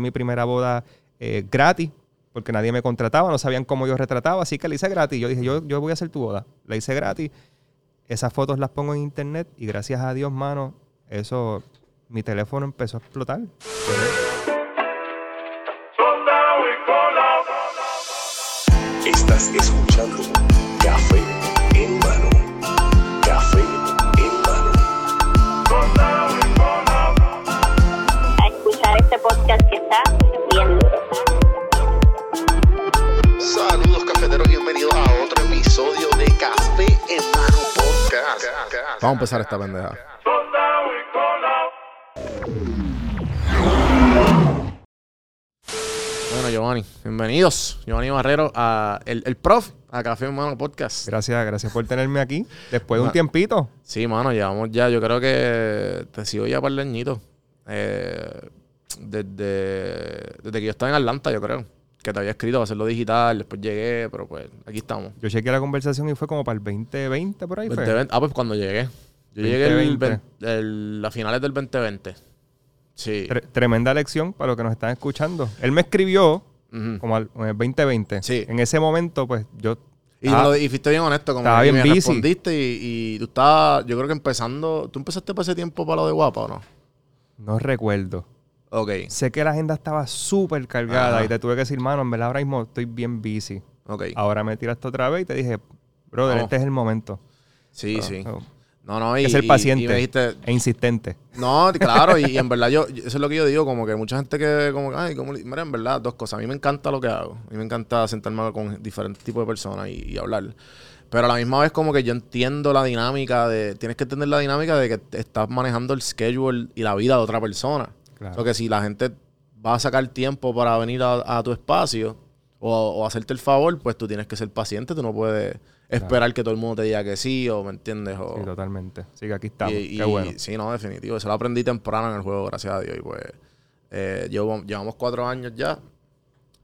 mi primera boda eh, gratis, porque nadie me contrataba, no sabían cómo yo retrataba, así que la hice gratis. Yo dije, yo, yo voy a hacer tu boda. La hice gratis. Esas fotos las pongo en internet y gracias a Dios, mano, eso, mi teléfono empezó a explotar. Estás escuchando Vamos a empezar esta pendeja. Bueno, Giovanni, bienvenidos. Giovanni Barrero, a el, el prof, a Café en Mano Podcast. Gracias, gracias por tenerme aquí. Después de un tiempito. Sí, mano, llevamos ya, yo creo que te sigo ya para el. Eh, desde, desde que yo estaba en Atlanta, yo creo. Que te había escrito para hacerlo digital, después llegué, pero pues aquí estamos. Yo chequeé la conversación y fue como para el 2020 por ahí. fue. 2020 ah, pues cuando llegué. Yo llegué el, 2020. ven- el- a finales del 2020. Sí. Tre- tremenda lección para los que nos están escuchando. Él me escribió como al- en el 2020. Sí. En ese momento, pues yo. Y, Ah, lo- y fuiste bien honesto, como estaba que bien me busy. respondiste y, y tú estabas, yo creo que empezando, ¿tú empezaste para ese tiempo para lo de guapa o no? no recuerdo. Ok, Sé que la agenda estaba súper cargada Ajá. y te tuve que decir, mano, en verdad ahora mismo estoy bien busy. ok. Ahora me tiraste otra vez y te dije, brother, Vamos. este es el momento. Sí, Ah, sí. so, No, no, y, que ser paciente y me dijiste, e insistente. no, claro, y, y en verdad yo, eso es lo que yo digo, como que mucha gente que, como, que, ay, como, mira, en verdad, dos cosas. A mí me encanta lo que hago. A mí me encanta sentarme con diferentes tipos de personas y, y hablar. Pero a la misma vez como que yo entiendo la dinámica de... Tienes que entender la dinámica de que estás manejando el schedule y la vida de otra persona. Claro. Porque si la gente va a sacar tiempo para venir a, a tu espacio o, o hacerte el favor, pues tú tienes que ser paciente. Tú no puedes esperar que todo el mundo te diga que sí o, ¿me entiendes? O, Sí, totalmente. Así que aquí estamos. y, Qué bueno. Sí, no, definitivo. Eso lo aprendí temprano en el juego, gracias a Dios. Y pues, eh, llevo- llevamos cuatro años ya.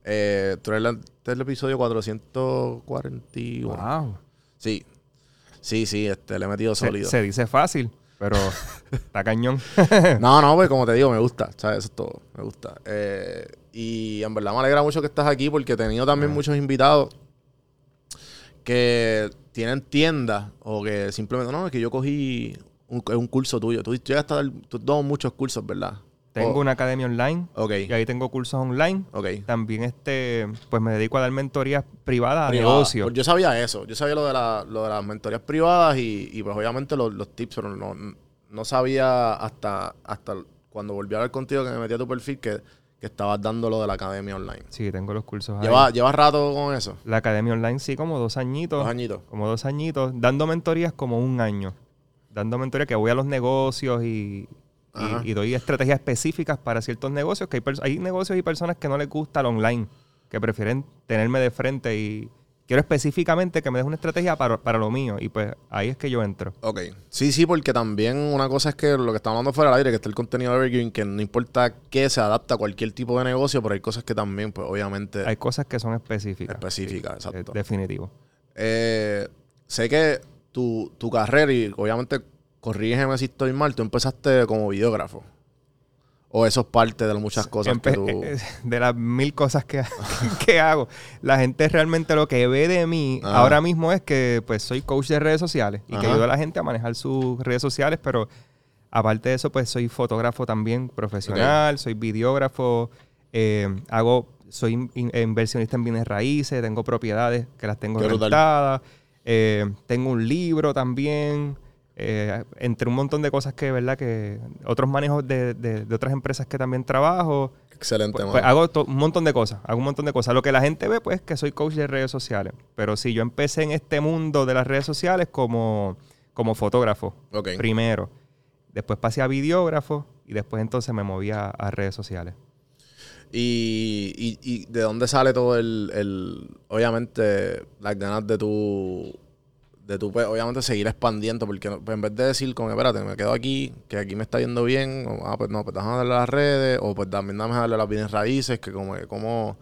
Eh, tú eres la- este es el episodio 441. Wow. Sí. Sí, sí, este, le he metido Se, sólido. se dice fácil, pero está cañón. No, no, pues como te digo, me gusta. ¿sabes? Eso es todo. Me gusta. Eh, y en verdad me alegra mucho que estás aquí porque he tenido también muchos invitados que tienen tiendas o que simplemente, no, es que yo cogí un, un curso tuyo. Tú llegaste a dar, tú has dado muchos cursos, ¿verdad? Tengo Oh, una academia online Ok, y ahí tengo cursos online. ok. También este, pues me dedico a dar mentorías privadas a Privada. negocios. Pues yo sabía eso. Yo sabía lo de, la, lo de las mentorías privadas y, y pues obviamente los, los tips, pero no, no sabía hasta, hasta cuando volví a hablar contigo que me metí a tu perfil que, que estabas dando lo de la academia online. Sí, tengo los cursos ahí. ¿Llevas llevas rato con eso? La academia online sí, como dos añitos. Dos añitos. Como dos añitos. Dando mentorías como un año. Dando mentorías que voy a los negocios y, y- doy estrategias específicas para ciertos negocios. Que hay, negocios y personas que no les gusta el online. Que prefieren tenerme de frente y quiero específicamente que me des una estrategia para, para lo mío. Y pues ahí es que yo entro. Ok. Sí, sí, porque también una cosa es que lo que estamos hablando fuera del aire, que está el contenido de Evergreen, que no importa qué, se adapta a cualquier tipo de negocio, pero hay cosas que también, pues obviamente, Hay cosas que son específicas. específicas. Sí, exacto. definitivo. Eh, sé que tu, tu carrera, y obviamente corrígeme si estoy mal, tú empezaste como videógrafo. O eso es parte de las muchas cosas que tú... De las mil cosas que, que hago. La gente realmente lo que ve de mí Ajá. ahora mismo es que pues soy coach de redes sociales y que ayudo a la gente a manejar sus redes sociales, pero aparte de eso, pues soy fotógrafo también profesional, soy videógrafo, eh, hago, soy in- in- inversionista en bienes raíces, tengo propiedades que las tengo rentadas, eh, tengo un libro también. Eh, entre un montón de cosas que, ¿verdad? Que otros manejos de, de- de otras empresas que también trabajo. Excelente, Pues, pues hago un montón de cosas, hago un montón de cosas. Lo que la gente ve, pues, es que soy coach de redes sociales. Pero sí, yo empecé en este mundo de las redes sociales como, como fotógrafo, Ok. primero. Después pasé a videógrafo y después entonces me moví a, a redes sociales. Y, y, y de dónde sale todo el, el obviamente, las ganas de tu, de tu, pues, obviamente, seguir expandiendo, porque pues, en vez de decir, como, espérate, me quedo aquí, que aquí me está yendo bien, o, ah, pues no, pues déjame darle a las redes, o pues también dame a darle a las bienes raíces, que como, cómo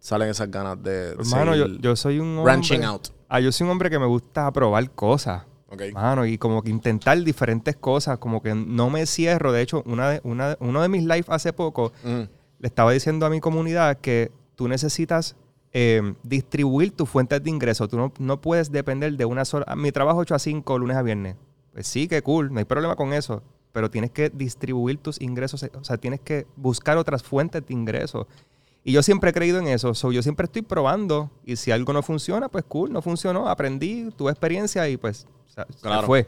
salen esas ganas de, Hermano, yo, yo soy un hombre... branching out. Ah, yo soy un hombre que me gusta probar cosas. Ok. Mano, y como que intentar diferentes cosas, como que no me cierro. De hecho, una de, una de- uno de mis lives hace poco, Mm, le estaba diciendo a mi comunidad que tú necesitas eh, distribuir tus fuentes de ingresos. Tú no, no puedes depender de una sola... Mi trabajo 8 a 5, lunes a viernes. Pues sí, que cool, no hay problema con eso. Pero tienes que distribuir tus ingresos, o sea, tienes que buscar otras fuentes de ingresos. Y yo siempre he creído en eso. So, yo siempre estoy probando. Y si algo no funciona, pues cool, no funcionó. Aprendí, tuve experiencia y pues o sea, se Claro. fue.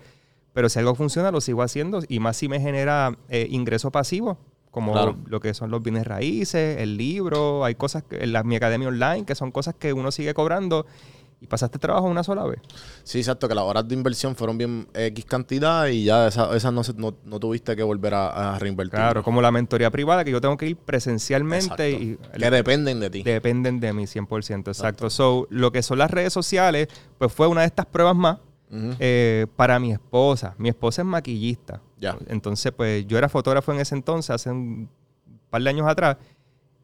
Pero si algo funciona, lo sigo haciendo. Y más si me genera eh, ingreso pasivo, como Claro. lo que son los bienes raíces, el libro. Hay cosas, que, en la, mi academia online, que son cosas que uno sigue cobrando. Y pasaste trabajo una sola vez. Sí, exacto, que las horas de inversión fueron bien X cantidad y ya esas no, no, no tuviste que volver a, a reinvertir. Claro, como la mentoría privada, que yo tengo que ir presencialmente y que dependen de ti. dependen de mí 100%. Exacto. So, lo que son las redes sociales, pues fue una de estas pruebas más Eh, para mi esposa. Mi esposa es maquillista. Ya. Entonces, pues yo era fotógrafo en ese entonces, hace un par de años atrás.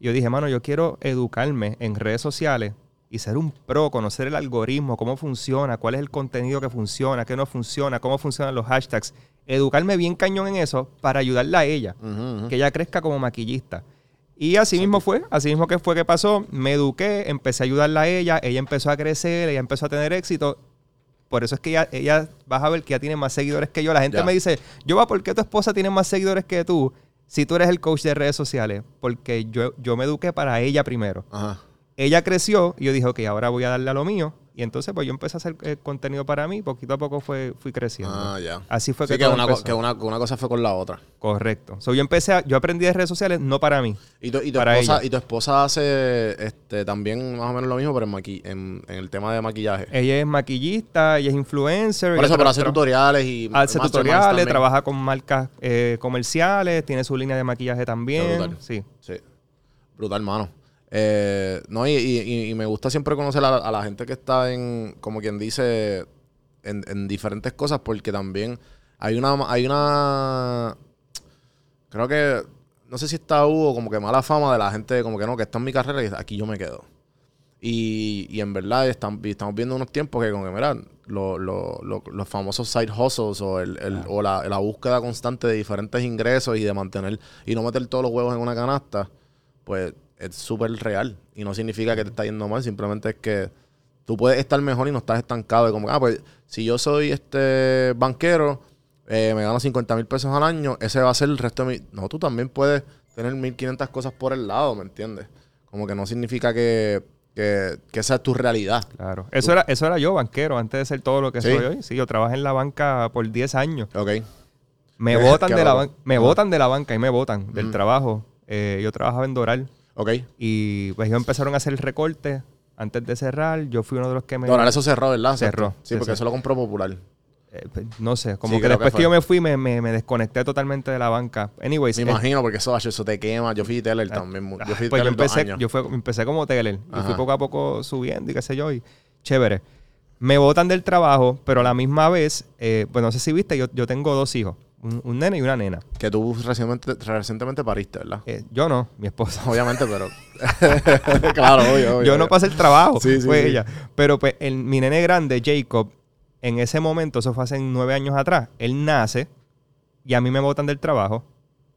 Y yo dije, mano, yo quiero educarme en redes sociales y ser un pro, conocer el algoritmo, cómo funciona, cuál es el contenido que funciona, qué no funciona, cómo funcionan los hashtags. Educarme bien cañón en eso para ayudarla a ella que ella crezca como maquillista. Y así mismo fue, así mismo que fue que pasó. Me eduqué, empecé a ayudarla a ella, ella empezó a crecer, ella empezó a tener éxito. Por eso es que ella, ella vas a ver que ya tiene más seguidores que yo. La gente Ya. me dice, yo va, ¿por qué tu esposa tiene más seguidores que tú? Si tú eres el coach de redes sociales, porque yo, yo me eduqué para ella primero. Ajá. Ella creció y yo dije, ok, ahora voy a darle a lo mío. Y entonces pues yo empecé a hacer eh, contenido para mí, poquito a poco fue, fui creciendo. Ah, ya. Así fue Sí, que, que, todo una, empezó. que una, una cosa fue con la otra. Correcto. So, yo empecé, a- yo aprendí de redes sociales no para mí. Y tu, y tu Para esposa, ella. y tu esposa hace este, también más o menos lo mismo, pero en, maqui- en, en el tema de maquillaje. Ella es maquillista, ella es influencer. Por eso, pero hace tutoriales y Hace tutoriales, trabaja con marcas eh, comerciales, tiene su línea de maquillaje también. brutal. Sí. Sí. Brutal, mano. Eh, no, y, y- me gusta siempre conocer a, a la gente que está en, como quien dice, en, en diferentes cosas, porque también hay una, hay una, creo que, no sé si está hubo como que mala fama de la gente, como que no, que está en mi carrera y aquí yo me quedo. Y, y en verdad están, estamos viendo unos tiempos que, como que, mira, lo- lo- lo- los famosos side hustles o, el, el- o la, la búsqueda constante de diferentes ingresos y de mantener y no meter todos los huevos en una canasta, pues es súper real. Y no significa que te está yendo mal, simplemente es que tú puedes estar mejor y no estás estancado. De como, ah, pues si yo soy este banquero, eh, me gano 50 mil pesos al año, ese va a ser el resto de mi... No, tú también puedes tener 1500 cosas por el lado, ¿me entiendes? Como que no significa que, que, que esa es tu realidad. Claro. Eso era, eso era yo, banquero, antes de ser todo lo que ¿Sí? soy hoy. Sí, yo trabajé en la banca por 10 años. Ok. Me botan de la ban- me botan de la banca y me botan del Ujú. trabajo. Eh, yo trabajaba en Doral Ok. y pues ellos empezaron a hacer el recorte antes de cerrar. Yo fui uno de los que me... Ahora eso cerró, ¿verdad? Cerró, Sí, sí, porque sí. eso lo compró Popular. eh, pues, no sé, como Sí, que después que, yo me fui me, me- me desconecté totalmente de la banca. Anyways, Me imagino, porque eso, eso te quema. Yo fui teller también. mu- Yo fui Pues yo teller dos empecé, años. yo fue- empecé como teller y fui Ajá. poco a poco subiendo y qué sé yo, y chévere. Me botan del trabajo, pero a la misma vez, eh, pues no sé si viste, yo, yo tengo dos hijos, un, un nene y una nena. Que tú recientemente, recientemente pariste, ¿verdad? Eh, yo no, mi esposa. Obviamente, pero... claro, obvio, obvio. yo no pasé el trabajo, Sí, sí, fue sí. ella. Pero pues el- mi nene grande, Jacob, en ese momento, eso fue hace nueve años atrás, él nace y a mí me botan del trabajo.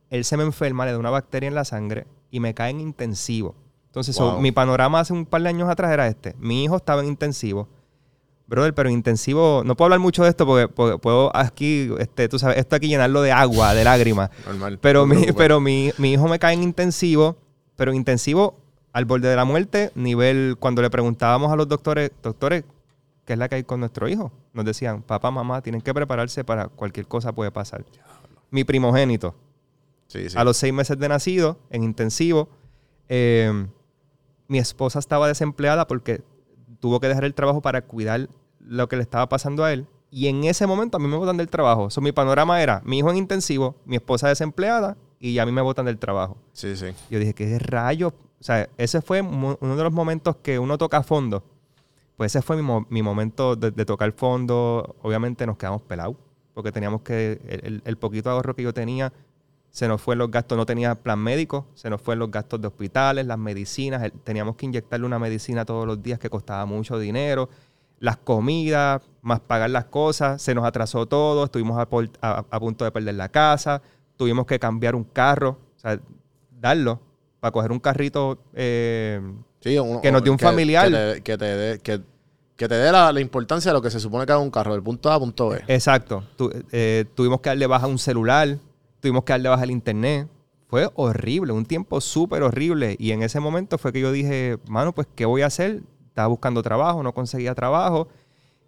Él se me enferma, le da una bacteria en la sangre y me cae en intensivo. Entonces, so, mi panorama hace un par de años atrás era este. Mi hijo estaba en intensivo. Brother, pero intensivo, no puedo hablar mucho de esto porque, porque puedo aquí, este, tú sabes, esto aquí llenarlo de agua, de lágrimas. Normal. Pero, mi, pero mi, mi hijo me cae en intensivo, pero intensivo al borde de la muerte, nivel cuando le preguntábamos a los doctores, doctores, ¿qué es la que hay con nuestro hijo? Nos decían, papá, mamá, tienen que prepararse para cualquier cosa puede pasar. Mi primogénito, Sí, sí. a los seis meses de nacido, en intensivo, eh, mi esposa estaba desempleada porque tuvo que dejar el trabajo para cuidar lo que le estaba pasando a él. Y en ese momento a mí me botan del trabajo. So, mi panorama era mi hijo en intensivo, mi esposa desempleada y a mí me botan del trabajo. Sí, sí. Yo dije, ¿qué rayos? O sea, ese fue uno de los momentos que uno toca fondo. Pues ese fue mi, mo- mi momento de, de tocar fondo. Obviamente nos quedamos pelados porque teníamos que, el, el- el poquito ahorro que yo tenía, se nos fue los gastos, no tenía plan médico, se nos fue en los gastos de hospitales, las medicinas, el- teníamos que inyectarle una medicina todos los días que costaba mucho dinero, las comidas, más pagar las cosas, se nos atrasó todo, estuvimos a, por- a- a punto de perder la casa, tuvimos que cambiar un carro, o sea, darlo para coger un carrito. eh, Sí, uno- Que nos dio un familiar. Que te, que te dé que, que te dé la, la importancia de lo que se supone que haga un carro, del punto A a punto B. exacto. Tu- eh, tuvimos que darle baja a un celular, tuvimos que darle baja al internet. Fue horrible, un tiempo súper horrible. Y en ese momento fue que yo dije, mano, pues, ¿qué voy a hacer? Estaba buscando trabajo, no conseguía trabajo.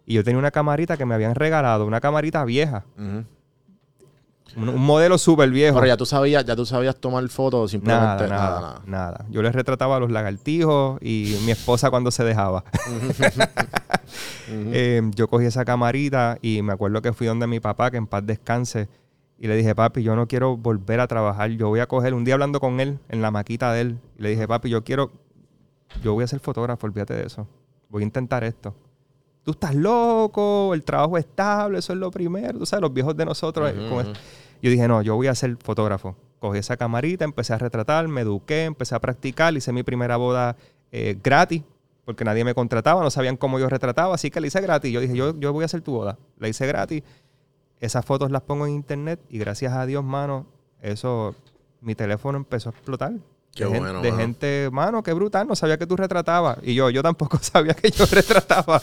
Y yo tenía una camarita que me habían regalado, una camarita vieja, un, un modelo súper viejo. Pero ya tú sabías, ya tú sabías tomar fotos simplemente Nada, nada, nada, Yo les retrataba a los lagartijos y mi esposa cuando se dejaba. Eh, yo cogí esa camarita y me acuerdo que fui donde mi papá, que en paz descanse, y le dije, papi, yo no quiero volver a trabajar. Yo voy a coger, un día hablando con él, en la maquita de él, y le dije, papi, yo quiero, yo voy a ser fotógrafo, olvídate de eso. Voy a intentar esto. Tú estás loco, el trabajo es estable, eso es lo primero. Tú sabes, los viejos de nosotros. con es- Yo dije, no, yo voy a ser fotógrafo. Cogí esa camarita, empecé a retratar, me eduqué, empecé a practicar, hice mi primera boda eh, gratis, porque nadie me contrataba, no sabían cómo yo retrataba, así que la hice gratis. Yo dije, yo, yo voy a hacer tu boda. La hice gratis. Esas fotos las pongo en internet y gracias a Dios, mano, eso, mi teléfono empezó a explotar. Qué de bueno, de mano. gente, mano, qué brutal, no sabía que tú retratabas. Y yo, yo tampoco sabía que yo retrataba.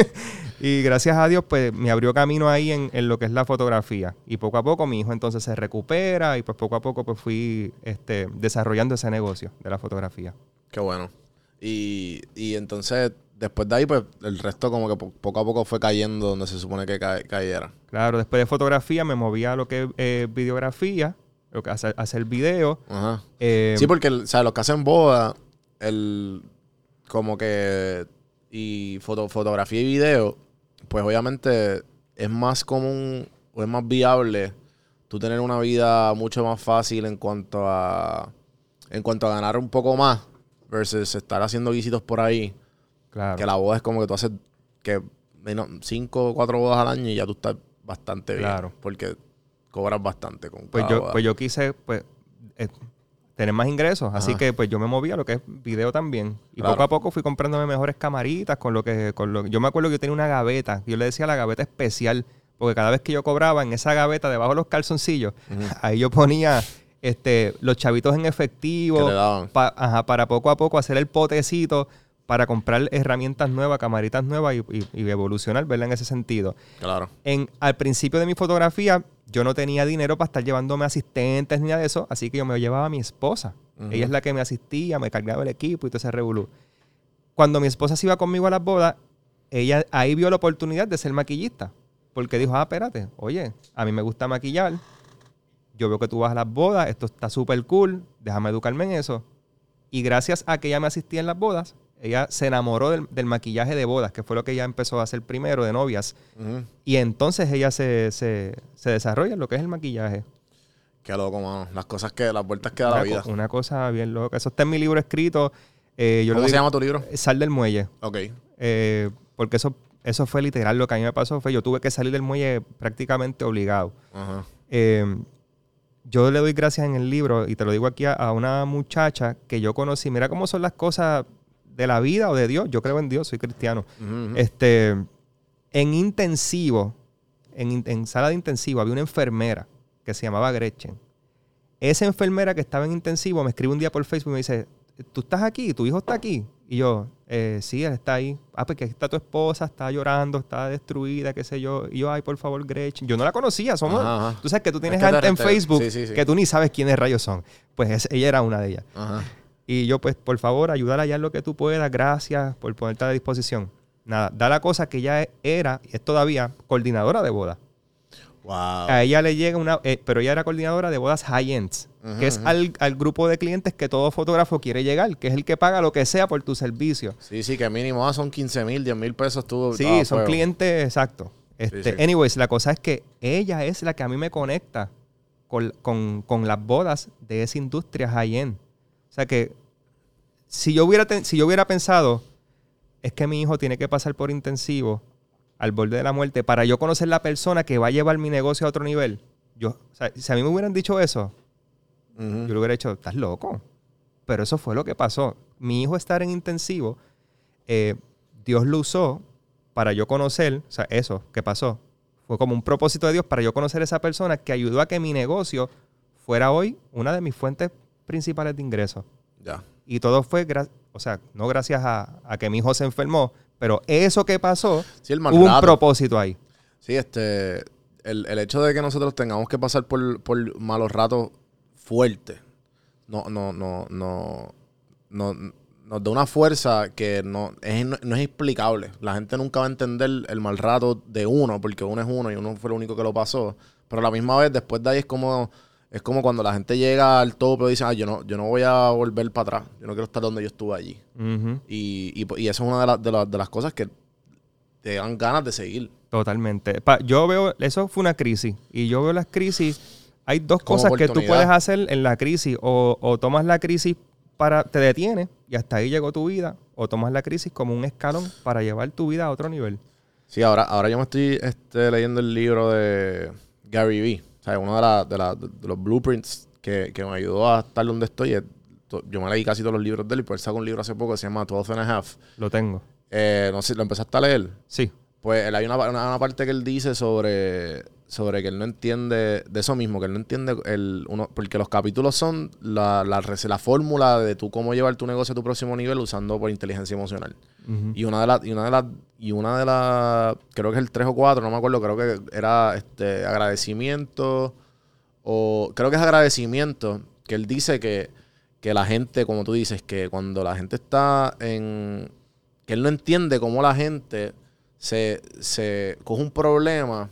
y gracias a Dios, pues me abrió camino ahí en, en lo que es la fotografía. Y poco a poco mi hijo entonces se recupera y pues poco a poco pues fui este, desarrollando ese negocio de la fotografía. Qué bueno. Y, y entonces, después de ahí, pues el resto como que po- poco a poco fue cayendo donde se supone que ca- cayera. Claro, después de fotografía me movía a lo que es eh, videografía, lo que hacer, hacer video. Ajá. Eh, Sí, porque, o sea, los que hacen boda, el como que y foto, fotografía y video, pues obviamente es más común o es más viable tú tener una vida mucho más fácil en cuanto a en cuanto a ganar un poco más versus estar haciendo visitos por ahí, claro. que la boda es como que tú haces que menos cinco o cuatro bodas al año y ya tú estás bastante bien, Claro. porque cobras bastante con pues cada yo, boda. pues yo quise pues eh, tener más ingresos, así que pues yo me movía a lo que es video también. Y Claro. poco a poco fui comprándome mejores camaritas con lo que con lo yo me acuerdo que yo tenía una gaveta, yo le decía la gaveta especial, porque cada vez que yo cobraba en esa gaveta debajo de los calzoncillos, ahí yo ponía este los chavitos en efectivo pa- ajá, para poco a poco hacer el potecito para comprar herramientas nuevas, camaritas nuevas y, y- y evolucionar, ¿verdad? En ese sentido Claro. en, al principio de mi fotografía, yo no tenía dinero para estar llevándome asistentes ni nada de eso, así que yo me llevaba a mi esposa. Ella es la que me asistía, me cargaba el equipo y todo ese revolú. Cuando mi esposa se iba conmigo a las bodas, ella ahí vio la oportunidad de ser maquillista. Porque dijo, ah, espérate, oye, a mí me gusta maquillar. Yo veo que tú vas a las bodas, esto está súper cool, déjame educarme en eso. Y gracias a que ella me asistía en las bodas, ella se enamoró del, del maquillaje de bodas, que fue lo que ella empezó a hacer primero de novias. Y entonces ella se, se, se desarrolla en lo que es el maquillaje. Qué loco, mano. Las cosas que, las vueltas que da la vida. co- una cosa bien loca. Eso está en mi libro escrito. eh, yo lo ¿Cómo se digo- llama tu libro? Sal del muelle. Ok. Eh, porque eso, eso fue literal lo que a mí me pasó. Fue yo tuve que salir del muelle prácticamente obligado. Ajá. Eh, yo le doy gracias en el libro, y te lo digo aquí a, a una muchacha que yo conocí. Mira cómo son las cosas de la vida o de Dios. Yo creo en Dios, soy cristiano. Este, en intensivo, en, sala de intensivo, había una enfermera que se llamaba Gretchen. Esa enfermera que estaba en intensivo me escribe un día por Facebook y me dice, ¿tú estás aquí? ¿Tu hijo está aquí? Y yo, "Eh, sí, él está ahí. Ah, porque aquí está tu esposa, está llorando, está destruida, qué sé yo. Y yo, ay, por favor, Gretchen. Yo no la conocía, somos... Ajá, ajá. Tú sabes que tú tienes gente en Facebook sí, sí, sí. que tú ni sabes quiénes rayos son. Pues es- ella era una de ellas. Ajá. Y yo, pues, por favor, ayúdala ya en lo que tú puedas. Gracias por ponerte a la disposición. Nada, da la cosa que ella era, y es todavía, coordinadora de boda. Wow. A ella le llega una, eh, pero ella era coordinadora de bodas high-ends, Ujú, que es al, al grupo de clientes que todo fotógrafo quiere llegar, que es el que paga lo que sea por tu servicio. Sí, sí, que mínimo ah, son 15 mil, 10 mil pesos tú. Sí, ah, son fuego. clientes, exacto. Este, sí. Anyways, la cosa es que ella es la que a mí me conecta con, con- con las bodas de esa industria high-end. O sea que si yo, hubiera ten- si yo hubiera pensado, es que mi hijo tiene que pasar por intensivo al borde de la muerte para yo conocer la persona que va a llevar mi negocio a otro nivel. Yo, o sea, si a mí me hubieran dicho eso, yo le hubiera dicho, estás loco. Pero eso fue lo que pasó. Mi hijo estar en intensivo, eh, Dios lo usó para yo conocer, o sea, eso que pasó, fue como un propósito de Dios para yo conocer a esa persona que ayudó a que mi negocio fuera hoy una de mis fuentes principales de ingresos. Ya. Y todo fue, o sea, no gracias a, a que mi hijo se enfermó, pero eso que pasó, Sí, el hubo un propósito ahí. Sí, este. El, el hecho de que nosotros tengamos que pasar por, por malos ratos fuertes no, no, no, no, no, nos da una fuerza que no es, no, no es explicable. La gente nunca va a entender el mal rato de uno, porque uno es uno y uno fue el único que lo pasó. Pero a la misma vez, después de ahí es como, es como cuando la gente llega al tope y dice, ah, yo no, yo no voy a volver para atrás. Yo no quiero estar donde yo estuve allí. Y, y, y eso es una de, las- de, las- de las cosas que te dan ganas de seguir. Totalmente. Pa- yo veo, eso fue una crisis. Y yo veo las crisis. Hay dos Como cosas que tú puedes hacer en la crisis. O, o tomas la crisis para, te detienes y hasta ahí llegó tu vida. O tomas la crisis como un escalón para llevar tu vida a otro nivel. Sí, ahora, ahora yo me estoy este, leyendo el libro de Gary Vee. O sea, uno de, la- de, la- de los blueprints que, que me ayudó a estar donde estoy. es- Yo me leí casi todos los libros de él y por él sacó un libro hace poco que se llama 12 and a Half. Lo tengo. Eh, no sé, ¿lo empezaste a leer? Sí. Pues él- hay una, una- una parte que él dice sobre, sobre que él no entiende de eso mismo, que él no entiende el uno, porque los capítulos son la, la, fórmula de tú cómo llevar tu negocio a tu próximo nivel usando por inteligencia emocional. Y una de las, y una de las, y una de las, creo que es el 3 o 4, no me acuerdo, creo que era este agradecimiento, o creo que es agradecimiento, que él dice que, que la gente, como tú dices, que cuando la gente está en, que él no entiende cómo la gente se, se coge un problema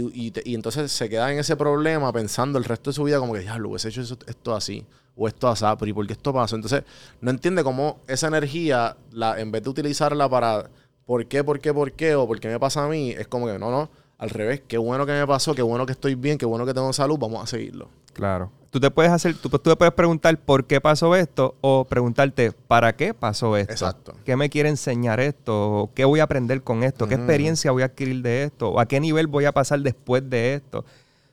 y, y, entonces se queda en ese problema pensando el resto de su vida como que, diablo, hubiese hecho eso- esto así, o esto así, pero ¿y por qué esto pasó? Entonces, no entiende cómo esa energía, la, en vez de utilizarla para ¿por qué, por qué, por qué? o ¿por qué me pasa a mí? Es como que, no, no, al revés, qué bueno que me pasó, qué bueno que estoy bien, qué bueno que tengo salud, vamos a seguirlo. Claro. Tú te puedes hacer, tú, tú te puedes preguntar por qué pasó esto o preguntarte para qué pasó esto. Exacto. ¿Qué me quiere enseñar esto? ¿O ¿Qué voy a aprender con esto? ¿Qué Ujú. experiencia voy a adquirir de esto? ¿O a qué nivel voy a pasar después de esto?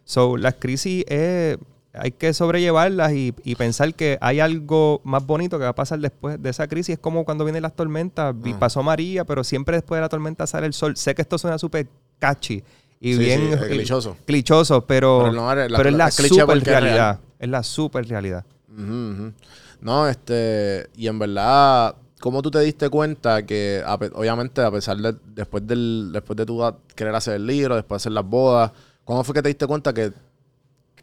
So, las crisis eh, hay que sobrellevarlas y, y pensar que hay algo más bonito que va a pasar después de esa crisis. Es como cuando vienen las tormentas. Ah. Pasó María, pero siempre después de la tormenta sale el sol. Sé que esto suena súper catchy y Sí, bien sí, es clichoso. clichoso, pero, Pero no, la- pero es la es cliché super es realidad. Es la super realidad. No, este, y en verdad, ¿cómo tú te diste cuenta que, obviamente, a pesar de, después del, después de tu querer hacer el libro, después de hacer las bodas, ¿cuándo fue que te diste cuenta que,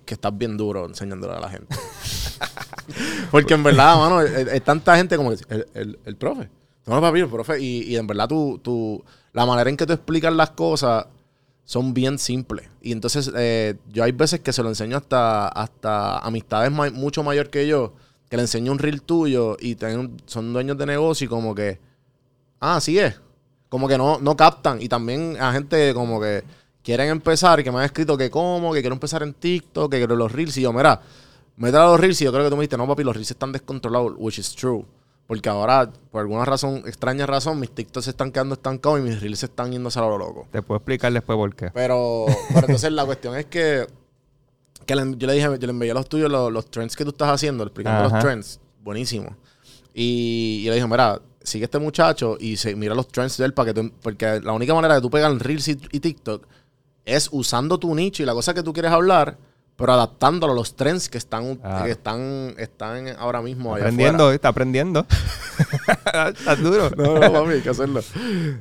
que estás bien duro enseñándole a la gente? Porque en verdad, mano, es, es tanta gente como que el, el, el profe. No, papi, el profe. Y, y en verdad, tú, tú, la manera en que tú explicas las cosas son bien simples. Y entonces, eh, yo hay veces que se lo enseño hasta, hasta amistades mucho mayor que yo, que le enseño un reel tuyo y son dueños de negocio y como que, ah, así es. Como que no, no captan. Y también a gente como que quieren empezar, que me han escrito que cómo, que quiero empezar en TikTok, que quiero los reels. Y yo, mira, a los reels y yo creo que tú me dijiste, no, papi, los reels están descontrolados, which is true. Porque ahora, por alguna razón, extraña razón, mis TikToks se están quedando estancados y mis reels se están yéndose a lo loco. Te puedo explicar después por qué. Pero, pero entonces la cuestión es que, que le- yo le dije, yo le envié a los tuyos los, los trends que tú estás haciendo, explicando Ajá. los trends. Buenísimo. Y, y le dije, mira, sigue este muchacho y se, mira los trends de él para que tú, porque la única manera de tú pegar en Reels y, y TikTok es usando tu nicho y la cosa que tú quieres hablar, pero adaptándolo a los trends que están, que están, están ahora mismo allá Aprendiendo, está aprendiendo. Está duro. No, no, papi, hay que hacerlo.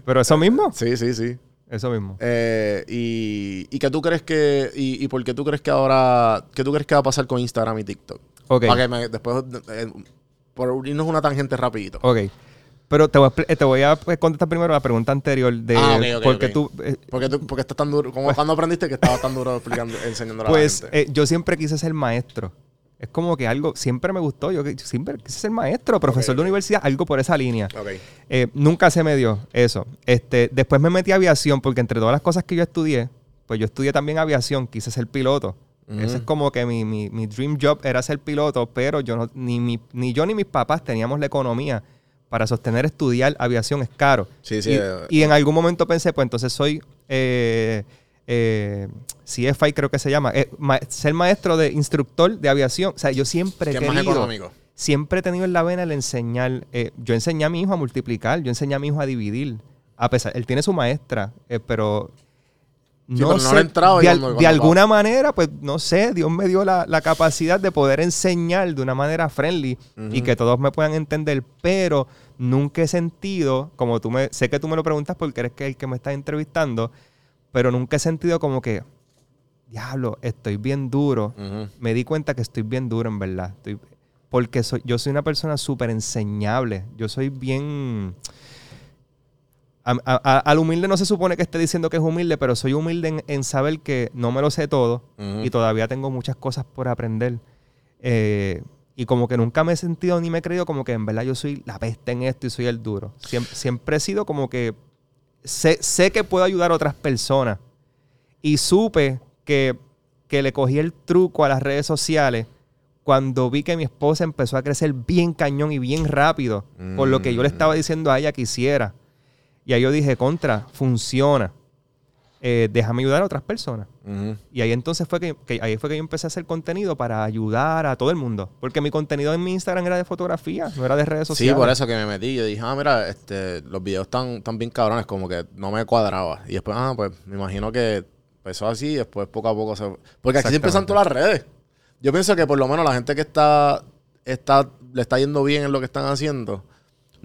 Pero eso mismo. Sí, sí, sí. Eso mismo. Eh, y, y que tú crees que y, y por qué tú crees que ahora qué tú crees que va a pasar con Instagram y TikTok Ok. para que me- después eh, por irnos una tangente rapidito Ok. Pero te voy a, eh, te voy a pues, contestar primero la pregunta anterior de Ah, porque tú eh, porque tú porque estás tan duro como cuando aprendiste que estabas tan duro explicando enseñando a pues la gente eh, yo siempre quise ser maestro. Es como que algo siempre me gustó. Yo que- siempre quise ser maestro, profesor de universidad, algo por esa línea. Eh, nunca se me dio eso. Este, después me metí a aviación porque entre todas las cosas que yo estudié, pues yo estudié también aviación, quise ser piloto. Ujú. Ese es como que mi, mi, mi dream job era ser piloto, pero yo no, ni, mi- ni yo ni mis papás teníamos la economía para sostener estudiar aviación es caro. Sí, sí, Y, eh, y en algún momento pensé, pues entonces soy eh, eh, CFI creo que se llama, eh, ma- ser maestro de instructor de aviación. O sea, yo siempre he ¿Qué es más querido económico? siempre he tenido en la vena el enseñar. yo enseñé a mi hijo a multiplicar, yo enseñé a mi hijo a dividir. A pesar, él tiene su maestra, pero no pero no sé, le entraba y de, al- cuando- de alguna manera, pues no sé, Dios me dio la, la capacidad de poder enseñar de una manera friendly y que todos me puedan entender, pero nunca he sentido, como tú me, sé que tú me lo preguntas porque eres que el que me está entrevistando, pero nunca he sentido como que, diablo, estoy bien duro. Me di cuenta que estoy bien duro, en verdad. Estoy- porque soy, yo soy una persona súper enseñable. Yo soy bien... A- a- a- al humilde no se supone que esté diciendo que es humilde, pero soy humilde en, en saber que no me lo sé todo y todavía tengo muchas cosas por aprender. Eh, y como que nunca me he sentido ni me he creído como que en verdad yo soy la peste en esto y soy el duro. Siempre, siempre he sido como que sé, sé que puedo ayudar a otras personas. Y supe que, que le cogí el truco a las redes sociales cuando vi que mi esposa empezó a crecer bien cañón y bien rápido por lo que yo le estaba diciendo a ella que hiciera. Y ahí yo dije, contra, funciona. Eh, déjame ayudar a otras personas. Y ahí entonces fue que, que- ahí fue que yo empecé a hacer contenido para ayudar a todo el mundo. Porque mi contenido en mi Instagram era de fotografía, no era de redes Sí, sociales. por eso que me metí. Yo dije, ah, mira, este, los videos están, están bien cabrones, como que no me cuadraba. Y después, ah, pues me imagino que empezó así y después poco a poco se. Porque aquí empiezan Exactamente. todas las redes. Yo pienso que por lo menos la gente que está, está, le está yendo bien en lo que están haciendo,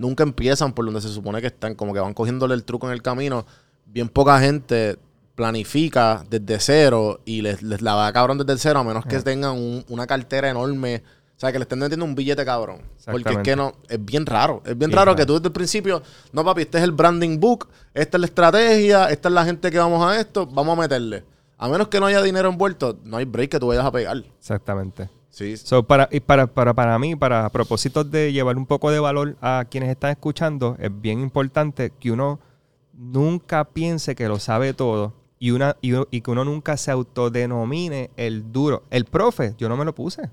nunca empiezan por donde se supone que están, como que van cogiéndole el truco en el camino. Bien poca gente planifica desde cero y les, les la da cabrón desde cero, a menos que tengan un- una cartera enorme. O sea, que le estén metiendo un billete cabrón. Porque es que no, es bien raro. Es bien Bien raro raro. que tú desde el principio, no papi, este es el branding book, esta es la estrategia, esta es la gente que vamos a esto, vamos a meterle. A menos que no haya dinero envuelto, no hay break que tú vayas a pegar. Exactamente. Sí. So, para, y para, para, para mí, para propósitos de llevar un poco de valor a quienes están escuchando, es bien importante que uno nunca piense que lo sabe todo y, una, y, y que uno nunca se autodenomine el duro. El profe, yo no me lo puse.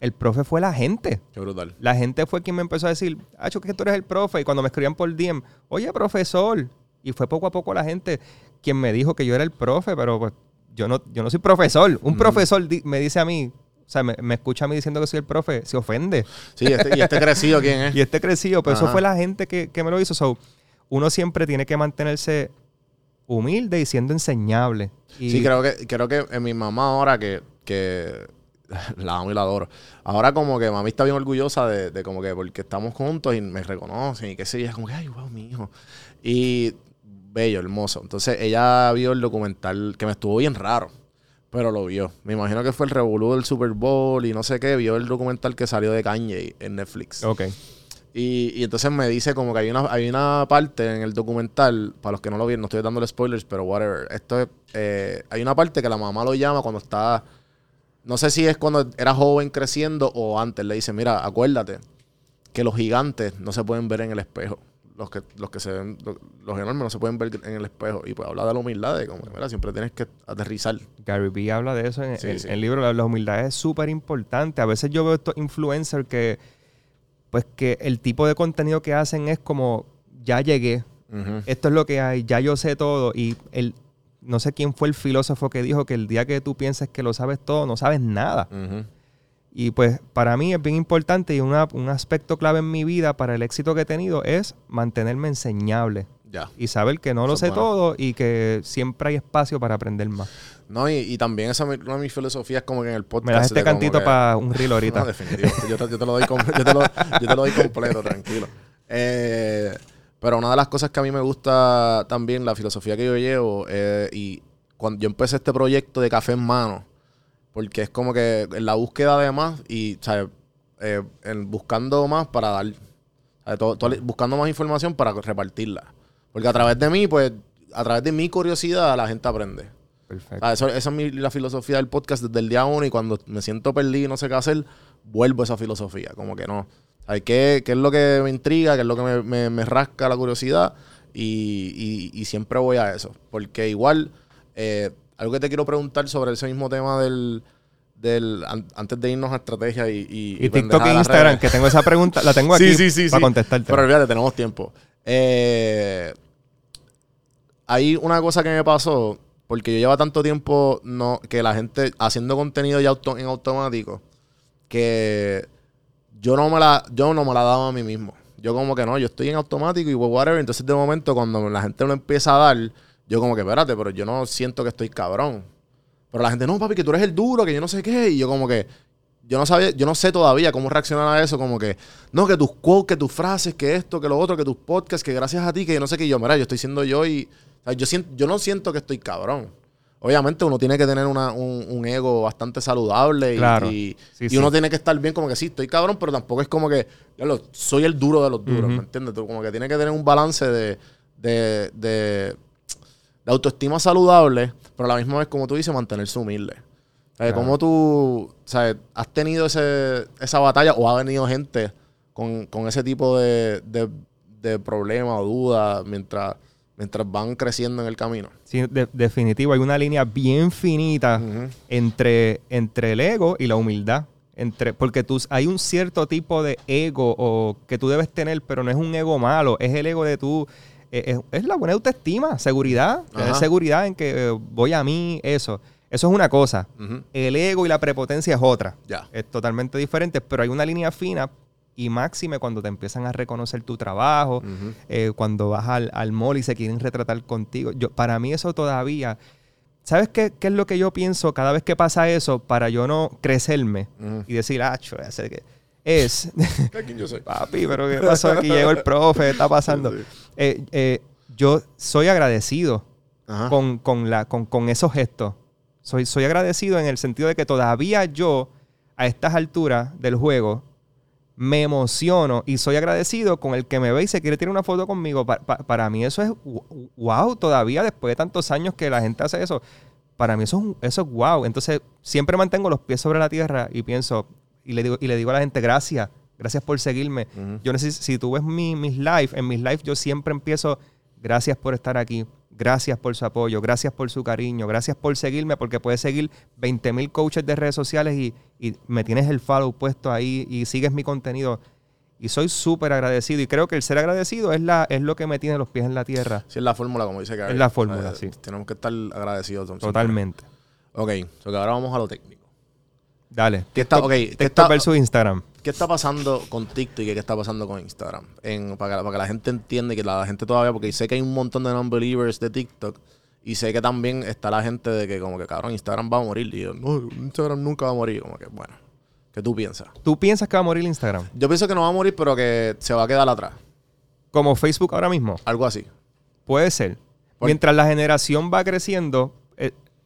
El profe fue la gente. Qué brutal. La gente fue quien me empezó a decir, Acho, que tú eres el profe. Y cuando me escribían por DM, oye, profesor. Y fue poco a poco la gente quien me dijo que yo era el profe, pero pues yo no, yo no soy profesor. Un profesor di- me dice a mí, sea, me, me escucha a mí diciendo que soy el profe, se ofende. Sí, este, y este crecido, ¿quién es? Y este crecido, pues eso fue la gente que, que me lo hizo. So, uno siempre tiene que mantenerse humilde y siendo enseñable. Y Sí, creo que, creo que en mi mamá ahora que, que la amo y la adoro. Ahora como que mami está bien orgullosa de, de como que porque estamos juntos y me reconocen y qué sé yo, es como que, ay, wow, mi hijo. Y bello, hermoso. Entonces ella vio el documental que me estuvo bien raro, pero lo vio. Me imagino que fue el revolú del Super Bowl y no sé qué, vio el documental que salió de Kanye en Netflix. Ok. Y, y entonces me dice como que hay una, hay una parte en el documental, para los que no lo vieron, no estoy dándole spoilers, pero whatever. Esto es, eh, hay una parte que la mamá lo llama cuando está, no sé si es cuando era joven creciendo o antes, le dice, mira, acuérdate que los gigantes no se pueden ver en el espejo. Los que, los que se ven, los, los enormes no se pueden ver en el espejo. Y pues habla de la humildad, de como, mira, siempre tienes que aterrizar. Gary Vee habla de eso en, Sí, en- sí. el libro. La, la humildad es súper importante. A veces yo veo estos influencers que, pues que el tipo de contenido que hacen es como, ya llegué, Ujú. esto es lo que hay, ya yo sé todo. Y el, no sé quién fue el filósofo que dijo que el día que tú pienses que lo sabes todo, no sabes nada. Ujú. Y pues para mí es bien importante y una- un aspecto clave en mi vida para el éxito que he tenido es mantenerme enseñable. Ya. Y saber que no lo Eso sé bueno. todo y que siempre hay espacio para aprender más. No, y, y también esa es una de mis filosofías como que en el podcast. Me das este cantito que- para un reel ahorita. No, definitivo. Yo te, yo te lo doy com- yo te lo, yo te lo doy completo, tranquilo. Eh, pero una de las cosas que a mí me gusta también, la filosofía que yo llevo, eh, y cuando yo empecé este proyecto de café en mano, porque es como que en la búsqueda de más y, ¿sabes? Eh, en buscando más para dar, ¿sabes? Todo- todo- buscando más información para repartirla. Porque a través de mí, pues, a través de mi curiosidad, la gente aprende. Perfecto. Ah, eso- esa es mi- la filosofía del podcast desde el día uno y cuando me siento perdido y no sé qué hacer, vuelvo a esa filosofía. Como que no. ¿Sabes qué, qué es lo que me intriga? ¿Qué es lo que me, me- me rasca la curiosidad? Y, y- y siempre voy a eso. Porque igual, eh, algo que te quiero preguntar sobre ese mismo tema del... del an- antes de irnos a estrategia y... Y, Y TikTok e Instagram, redes. que tengo esa pregunta, la tengo aquí para contestarte. Pero olvídate, tenemos tiempo. Eh, hay una cosa que me pasó, porque yo llevo tanto tiempo no, que la gente haciendo contenido ya auto- en automático, que yo no me la, yo no me la daba a mí mismo. Yo como que no, yo estoy en automático y whatever. Entonces de momento cuando la gente me lo empieza a dar, yo como que, espérate, pero yo no siento que estoy cabrón. Pero la gente, no, papi, que tú eres el duro, que yo no sé qué. Y yo como que, yo no sabía, yo no sé todavía cómo reaccionar a eso, como que, no, que tus quotes, que tus frases, que esto, que lo otro, que tus podcasts, que gracias a ti, que yo no sé qué. Y yo, mira, yo estoy siendo yo y, o sea, yo, siento, yo no siento que estoy cabrón. Obviamente uno tiene que tener una- un, un ego bastante saludable y, Claro. y, Sí, y sí. uno tiene que estar bien como que sí, estoy cabrón, pero tampoco es como que, diablo, soy el duro de los duros. ¿me entiendes? Tú como que tiene que tener un balance de, de, de, de autoestima saludable, pero a la misma vez, como tú dices, mantenerse humilde. Claro. ¿Cómo tú sabes, has tenido ese, esa batalla o ha venido gente con, con ese tipo de, de, de problemas o dudas mientras, mientras van creciendo en el camino? Sí, de- definitivo. Hay una línea bien finita entre, entre el ego y la humildad. Entre, porque tú, hay un cierto tipo de ego o que tú debes tener, pero no es un ego malo, es el ego de tú. Eh, Es, es la buena autoestima, seguridad. tener seguridad en que eh, voy a mí, eso. Eso es una cosa. El ego y la prepotencia es otra. Ya. Es totalmente diferente, pero hay una línea fina y máxime cuando te empiezan a reconocer tu trabajo, eh, cuando vas al, al mall y se quieren retratar contigo. Yo, para mí eso todavía... ¿Sabes qué, qué es lo que yo pienso cada vez que pasa eso para yo no crecerme y decir, ah, sé qué"? Es, ¿Quién yo soy? papi, pero ¿qué pasó aquí? Llegó el profe, ¿qué está pasando? Eh, eh, yo soy agradecido con, con la, con, con esos gestos. Soy, soy agradecido en el sentido de que todavía yo, a estas alturas del juego, me emociono y soy agradecido con el que me ve y se quiere tirar una foto conmigo. Pa- pa- para mí eso es wow, todavía después de tantos años que la gente hace eso. Para mí eso es, un- eso es wow. Entonces siempre mantengo los pies sobre la tierra y pienso, y le digo, y le digo a la gente, gracias, gracias por seguirme. Yo necesito, si tú ves mi- mis live, en mis live yo siempre empiezo, gracias por estar aquí, gracias por su apoyo, gracias por su cariño, gracias por seguirme, porque puedes seguir 20 mil coaches de redes sociales y, y me tienes el follow puesto ahí y sigues mi contenido. Y soy súper agradecido y creo que el ser agradecido es, la, es lo que me tiene los pies en la tierra. Sí, es la fórmula, como dice Gary. Es la fórmula, sí. Tenemos que estar agradecidos. siempre. Totalmente. Ok, so que ahora vamos a lo técnico. Dale. ¿Qué está- TikTok- ok, ¿qué TikTok está- versus Instagram. ¿Qué está pasando con TikTok y qué está pasando con Instagram? En- para, que, para que la gente entienda y que la, gente todavía, porque sé que hay un montón de non-believers de TikTok y sé que también está la gente de que como que cabrón, Instagram va a morir. Y yo, no, Instagram nunca va a morir. Como que, bueno, ¿qué tú piensas? ¿Tú piensas que va a morir Instagram? Yo pienso que no va a morir, pero que se va a quedar atrás. Como Facebook ahora mismo. Algo así. Puede ser. Mientras la generación va creciendo,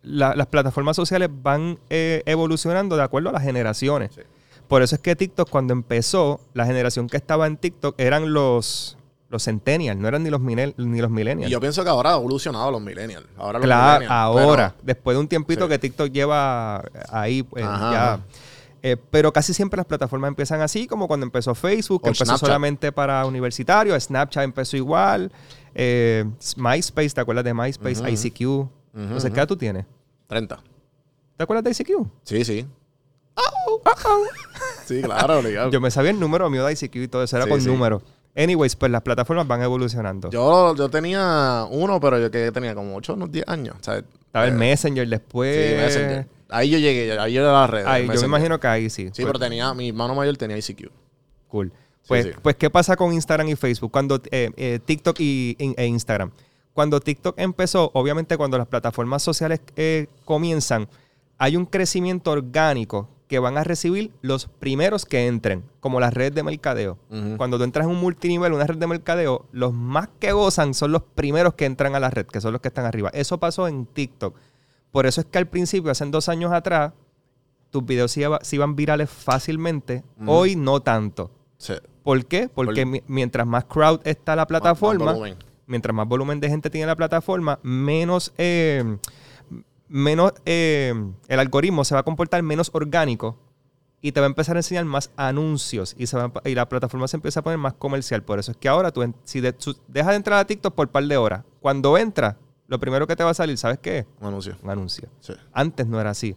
la- las plataformas sociales van eh, evolucionando de acuerdo a las generaciones. Sí. Por eso es que TikTok, cuando empezó, la generación que estaba en TikTok eran los, los centennials, no eran ni los, ni los millennials. Y yo pienso que ahora ha evolucionado los millennials. Ahora los Claro, millennials, ahora, pero- después de un tiempito Sí. que TikTok lleva ahí, pues, Ajá, ya. Eh, pero casi siempre las plataformas empiezan así, como cuando empezó Facebook, que empezó Snapchat. solamente para universitarios, Snapchat empezó igual, eh, MySpace, ¿te acuerdas de MySpace? ICQ. Entonces, ¿qué edad tú tienes? 30. ¿Te acuerdas de ICQ? Sí, sí. Sí, claro, obligado. Yo me sabía el número mío de ICQ y todo eso, era Sí, con sí. números. Anyways, pues las plataformas van evolucionando. Yo, yo tenía uno, pero yo que tenía como 8 o 10 años. O sea, Estaba el eh, Messenger después. Sí, Messenger. Ahí yo llegué, ahí yo era la red. Ay, yo me imagino que ahí sí. Sí, Pues, pero tenía, mi hermano mayor tenía ICQ. Cool. Pues, sí. pues, ¿qué pasa con Instagram y Facebook? Cuando eh, eh, TikTok y, e Instagram. Cuando TikTok empezó, obviamente cuando las plataformas sociales eh, comienzan, hay un crecimiento orgánico que van a recibir los primeros que entren, como las redes de mercadeo. Cuando tú entras en un multinivel, una red de mercadeo, los más que gozan son los primeros que entran a la red, que son los que están arriba. Eso pasó en TikTok. Por eso es que al principio, hace dos años atrás, tus videos se, iba- se iban virales fácilmente. Hoy no tanto. Sí. ¿Por qué? Porque Por- mi- mientras más crowd está la plataforma, Más. Mientras más volumen de gente tiene la plataforma, menos, eh, menos eh, el algoritmo se va a comportar menos orgánico y te va a empezar a enseñar más anuncios y, se va y la plataforma se empieza a poner más comercial. Por eso es que ahora tú, si de- dejas de entrar a TikTok por un par de horas, cuando entras, lo primero que te va a salir, ¿sabes qué? Un anuncio. Un anuncio. Sí. Antes no era así.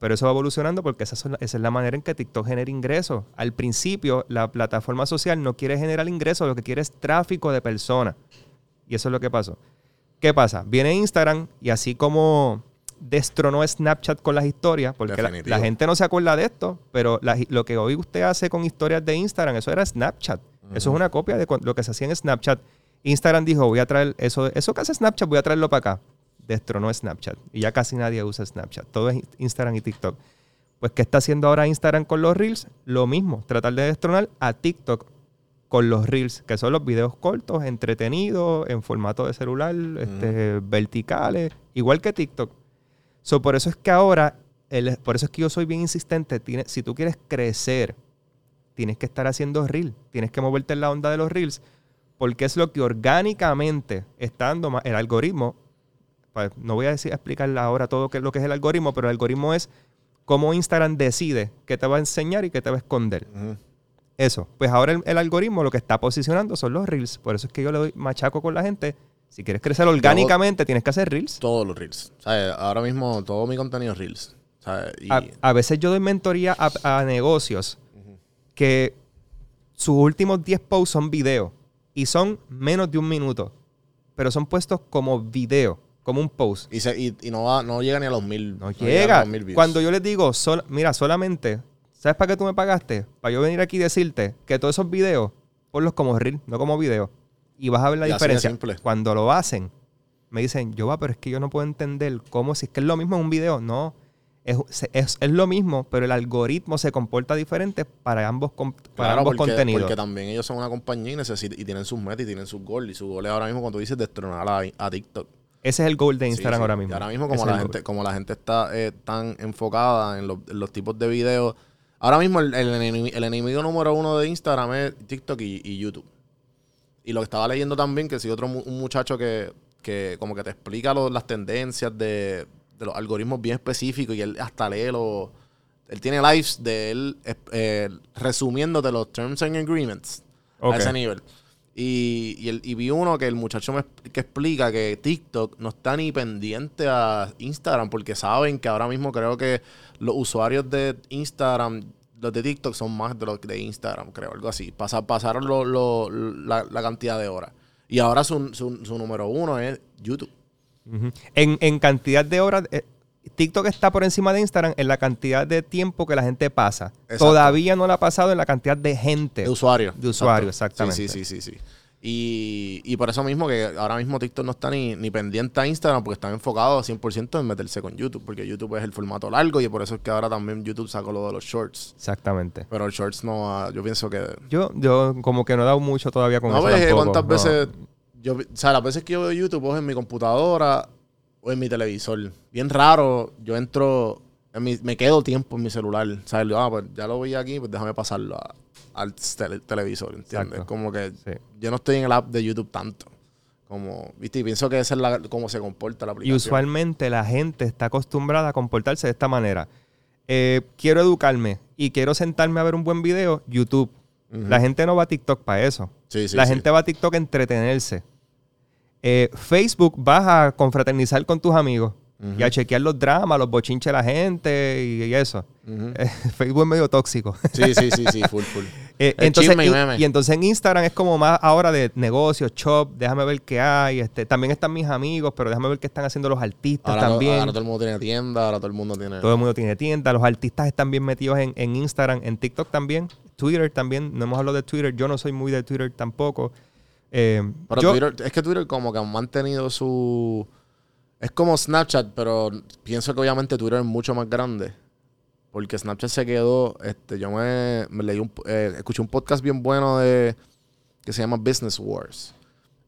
Pero eso va evolucionando porque esa, son la- esa es la manera en que TikTok genera ingresos. Al principio, la plataforma social no quiere generar ingresos, lo que quiere es tráfico de personas. Y eso es lo que pasó. ¿Qué pasa? Viene Instagram y así como destronó Snapchat con las historias, porque la, gente no se acuerda de esto, pero la- lo que hoy usted hace con historias de Instagram, eso era Snapchat. Eso es una copia de lo que se hacía en Snapchat. Instagram dijo, voy a traer eso, eso que hace Snapchat, voy a traerlo para acá. Destronó Snapchat. Y ya casi nadie usa Snapchat. Todo es Instagram y TikTok. Pues, ¿qué está haciendo ahora Instagram con los Reels? Lo mismo, tratar de destronar a TikTok con los Reels, que son los videos cortos, entretenidos, en formato de celular, este, verticales, igual que TikTok. So, por eso es que ahora, el- por eso es que yo soy bien insistente, tiene- si tú quieres crecer, tienes que estar haciendo Reels, tienes que moverte en la onda de los Reels, porque es lo que orgánicamente está dando ma- el algoritmo. Pues, no voy a decir, explicar ahora todo que- lo que es el algoritmo, pero el algoritmo es cómo Instagram decide qué te va a enseñar y qué te va a esconder. Eso. Pues ahora el, el algoritmo lo que está posicionando son los reels. Por eso es que yo le doy machaco con la gente. Si quieres crecer orgánicamente, tienes que hacer reels. Todos los reels. Ahora mismo todo mi contenido es reels. A, a veces yo doy mentoría a, a negocios que sus últimos 10 posts son video y son menos de un minuto. Pero son puestos como video, como un post. y, se- y- y no, va, no llega ni a los mil. No llegan a llega. los mil views. Cuando yo les digo, sol- mira, solamente, ¿sabes para qué tú me pagaste? Para yo venir aquí y decirte que todos esos videos, ponlos como reel, no como video. Y vas a ver la Y diferencia. simple. Cuando lo hacen, me dicen, yo va, pero es que yo no puedo entender cómo, si es que es lo mismo en un video. No, es, es, es lo mismo, pero el algoritmo se comporta diferente para ambos, para Claro, ambos porque, contenidos. porque también ellos son una compañía y, necesitan, y tienen sus metas y tienen sus goals. Y su goal es ahora mismo, cuando tú dices, destronar a, a TikTok. Ese es el goal de Instagram sí. ahora Y mismo. ahora mismo, como la, gente, goal. como la gente está eh, tan enfocada en, los- en los tipos de videos. Ahora mismo, el, el enemi- el enemigo número uno de Instagram es TikTok y, y YouTube. Y lo que estaba leyendo también, que si otro mu- un muchacho que, que como que te explica lo- las tendencias de, de los algoritmos bien específicos y él hasta lee los... Él tiene lives de él eh, eh, resumiéndote los terms and agreements Ok. a ese nivel. Y, y, vi uno que el muchacho me que explica que TikTok no está ni pendiente a Instagram porque saben que ahora mismo creo que los usuarios de Instagram, los de TikTok son más de los de Instagram, creo, algo así. Pasa- pasaron lo- lo- la, cantidad de horas. Y ahora su, su, su número uno es YouTube. En, en cantidad de horas, eh, TikTok está por encima de Instagram en la cantidad de tiempo que la gente pasa. Exacto. Todavía no la ha pasado en la cantidad de gente. De usuario. De usuario, Exacto. exactamente. Sí, sí, sí, sí. sí. Y, y por eso mismo que ahora mismo TikTok no está ni, ni pendiente a Instagram porque están enfocados 100% en meterse con YouTube, porque YouTube es el formato largo y por eso es que ahora también YouTube sacó lo de los shorts. Exactamente. Pero el shorts no, ha- yo pienso que... Yo, yo como que no he dado mucho todavía con no eso ves tampoco, cuántas no. veces... Yo, o sea, las veces que yo veo YouTube es en mi computadora o en mi televisor. Bien raro, yo entro... en mi- me quedo tiempo en mi celular. ¿Sabes? Ah, pues ya lo vi aquí, pues déjame pasarlo a- al tele- televisor, ¿entiendes? Exacto. Como que Sí. yo no estoy en el app de YouTube tanto. Como, viste, y pienso que esa es la, cómo se comporta la Y aplicación. usualmente la gente está acostumbrada a comportarse de esta manera. Eh, quiero educarme y quiero sentarme a ver un buen video, YouTube. La gente no va a TikTok para eso. Sí, sí, la gente va a TikTok a entretenerse. Eh, Facebook vas a confraternizar con tus amigos y a chequear los dramas, los bochinches de la gente y, y eso. Eh, Facebook es medio tóxico. Sí, sí, sí, sí, full, full. Eh, entonces, y y, meme. y entonces en Instagram es como más ahora de negocios, shop, déjame ver qué hay. Este, también están mis amigos, pero déjame ver qué están haciendo los artistas Ahora, también. ahora todo el mundo tiene tienda, ahora todo el mundo tiene... Todo el mundo tiene tienda, los artistas están bien metidos en, en Instagram, en TikTok también, Twitter también. No hemos hablado de Twitter, yo no soy muy de Twitter tampoco. Eh, Pero yo- Twitter, es que Twitter como que han mantenido su... Es como Snapchat, pero pienso que obviamente Twitter es mucho más grande. Porque Snapchat se quedó... Este, yo me, me leí un... eh, escuché un podcast bien bueno de... Que se llama Business Wars.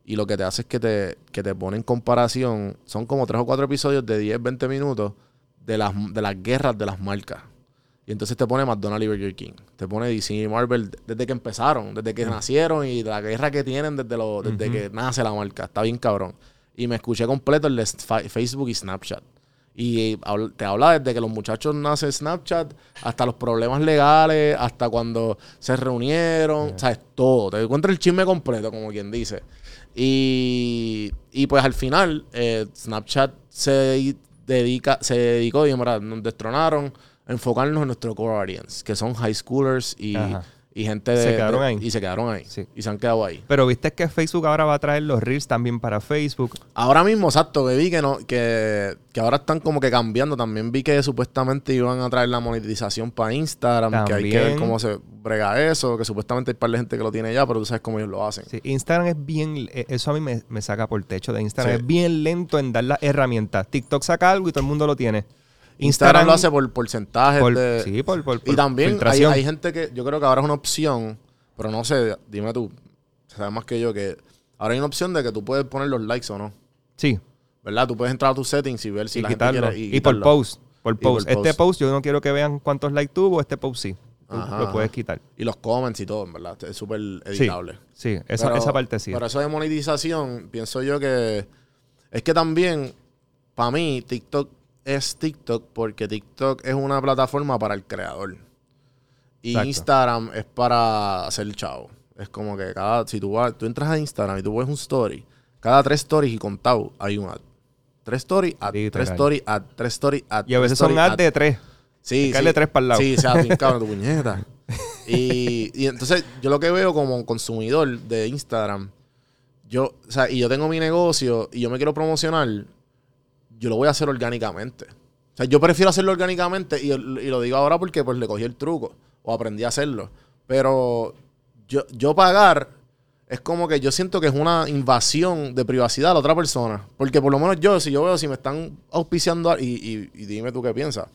Y lo que te hace es que te, que te pone en comparación... Son como tres o cuatro episodios de 10, 20 minutos de las, de las guerras de las marcas. Y entonces te pone McDonald's y Burger King. Te pone DC y Marvel desde que empezaron, desde que nacieron y la guerra que tienen desde, lo, desde que nace la marca. Está bien cabrón. Y me escuché completo el de Facebook y Snapchat. Y habl- te habla desde que los muchachos nacen Snapchat hasta los problemas legales, hasta cuando se reunieron, ¿sabes? Todo. Te encuentras el chisme completo, como quien dice. Y, y pues al final, eh, Snapchat se dedica, se dedicó y nos destronaron enfocarnos en nuestro core audience, que son high schoolers y, gente de. Se quedaron de- ahí. Y se quedaron ahí. Sí. Y se han quedado ahí. Pero viste que Facebook ahora va a traer los Reels también para Facebook. Ahora mismo, exacto, que vi que no, que, que ahora están como que cambiando. También vi que supuestamente iban a traer la monetización para Instagram, que hay que ver También. cómo se brega eso, que supuestamente hay par de gente que lo tiene ya, pero tú sabes cómo ellos lo hacen. Sí, Instagram es bien, eh, eso a mí me, me saca por techo de Instagram. Sí. Es bien lento en dar las herramientas. TikTok saca algo y todo el mundo lo tiene. Instagram, lo hace por porcentajes por- de... sí, por, por- y por también hay, hay gente que, yo creo que ahora es una opción, pero no sé, dime tú, sabes más que yo, que ahora hay una opción de que tú puedes poner los likes o no. Sí, ¿Verdad? Tú puedes entrar a tus settings y ver si y la gente quitarlo. quiere. Y, por quitarlo. post. Por Y por post. Este post. post yo no quiero que vean cuántos likes tuvo, este post sí. Ajá, lo puedes quitar. Y los comments y todo, en verdad. Es súper Sí, editable. sí esa, Pero- esa parte sí. Pero eso de monetización, pienso yo que. Es que también, para mí, TikTok es TikTok porque TikTok es una plataforma para el creador. Y Exacto. Instagram es para hacer chavo. Es como que cada. Si tú, vas, tú entras a Instagram y tú ves un story, cada tres stories y contado hay un ad. Tres stories, ad. Tres stories, ad. Tres stories, ad. y a veces son ads de tres. Sí, sí. tres pa'l lado. Sí, bien cabrón tu puñeta. Y, y entonces, yo lo que veo como consumidor de Instagram, yo, o sea, y yo tengo mi negocio y yo me quiero promocionar, yo lo voy a hacer orgánicamente. O sea, yo prefiero hacerlo orgánicamente y, y lo digo ahora porque pues le cogí el truco o aprendí a hacerlo. Pero yo, yo pagar es como que yo siento que es una invasión de privacidad a la otra persona. Porque por lo menos yo, si yo veo si me están auspiciando y- y dime tú qué piensas.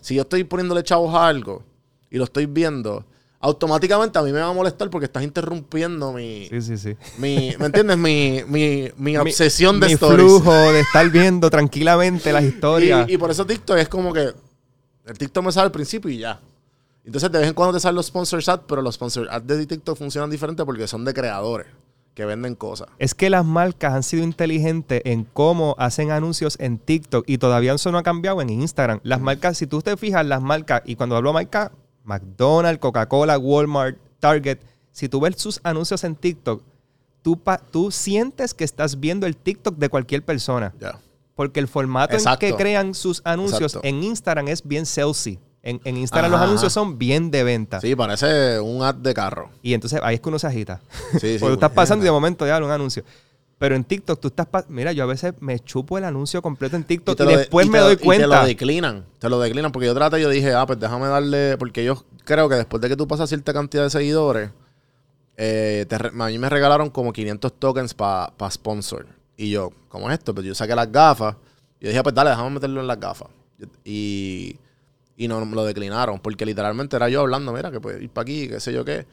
Si yo estoy poniéndole chavos a algo y lo estoy viendo, automáticamente a mí me va a molestar porque estás interrumpiendo mi... Sí, sí, sí. mi ¿Me entiendes? Mi, mi, mi obsesión de mi stories. flujo de estar viendo tranquilamente las historias. Y, y por eso TikTok es como que el TikTok me sale al principio y ya. Entonces de vez en cuando te salen los sponsor ads, pero los sponsor ads de TikTok funcionan diferente porque son de creadores que venden cosas. Es que las marcas han sido inteligentes en cómo hacen anuncios en TikTok y todavía eso no ha cambiado en Instagram. Las marcas, si tú te fijas, las marcas, y cuando hablo marca, McDonald's, Coca-Cola, Walmart, Target, si tú ves sus anuncios en TikTok, tú, pa- tú sientes que estás viendo el TikTok de cualquier persona. Porque el formato Exacto. en que crean sus anuncios Exacto. en Instagram es bien salesy. En, en Instagram los anuncios son bien de venta. Sí, parece un ad de carro. Y entonces ahí es que uno se agita. Sí, sí, Porque tú estás pasando y de momento ya un anuncio. Pero en TikTok tú estás... pa- Mira, yo a veces me chupo el anuncio completo en TikTok y, después y me te doy Y te cuenta. lo declinan. Te lo declinan. Porque yo traté y yo dije, ah, pues déjame darle. Porque yo creo que después de que tú pasas cierta cantidad de seguidores, eh, te a mí me regalaron como 500 tokens para sponsor. Y yo, ¿cómo es esto? Pues yo saqué las gafas. Y yo dije, pues dale, déjame meterlo en las gafas. Y, y no me lo declinaron. Porque literalmente era yo hablando, mira, que puede ir para aquí, qué sé yo qué.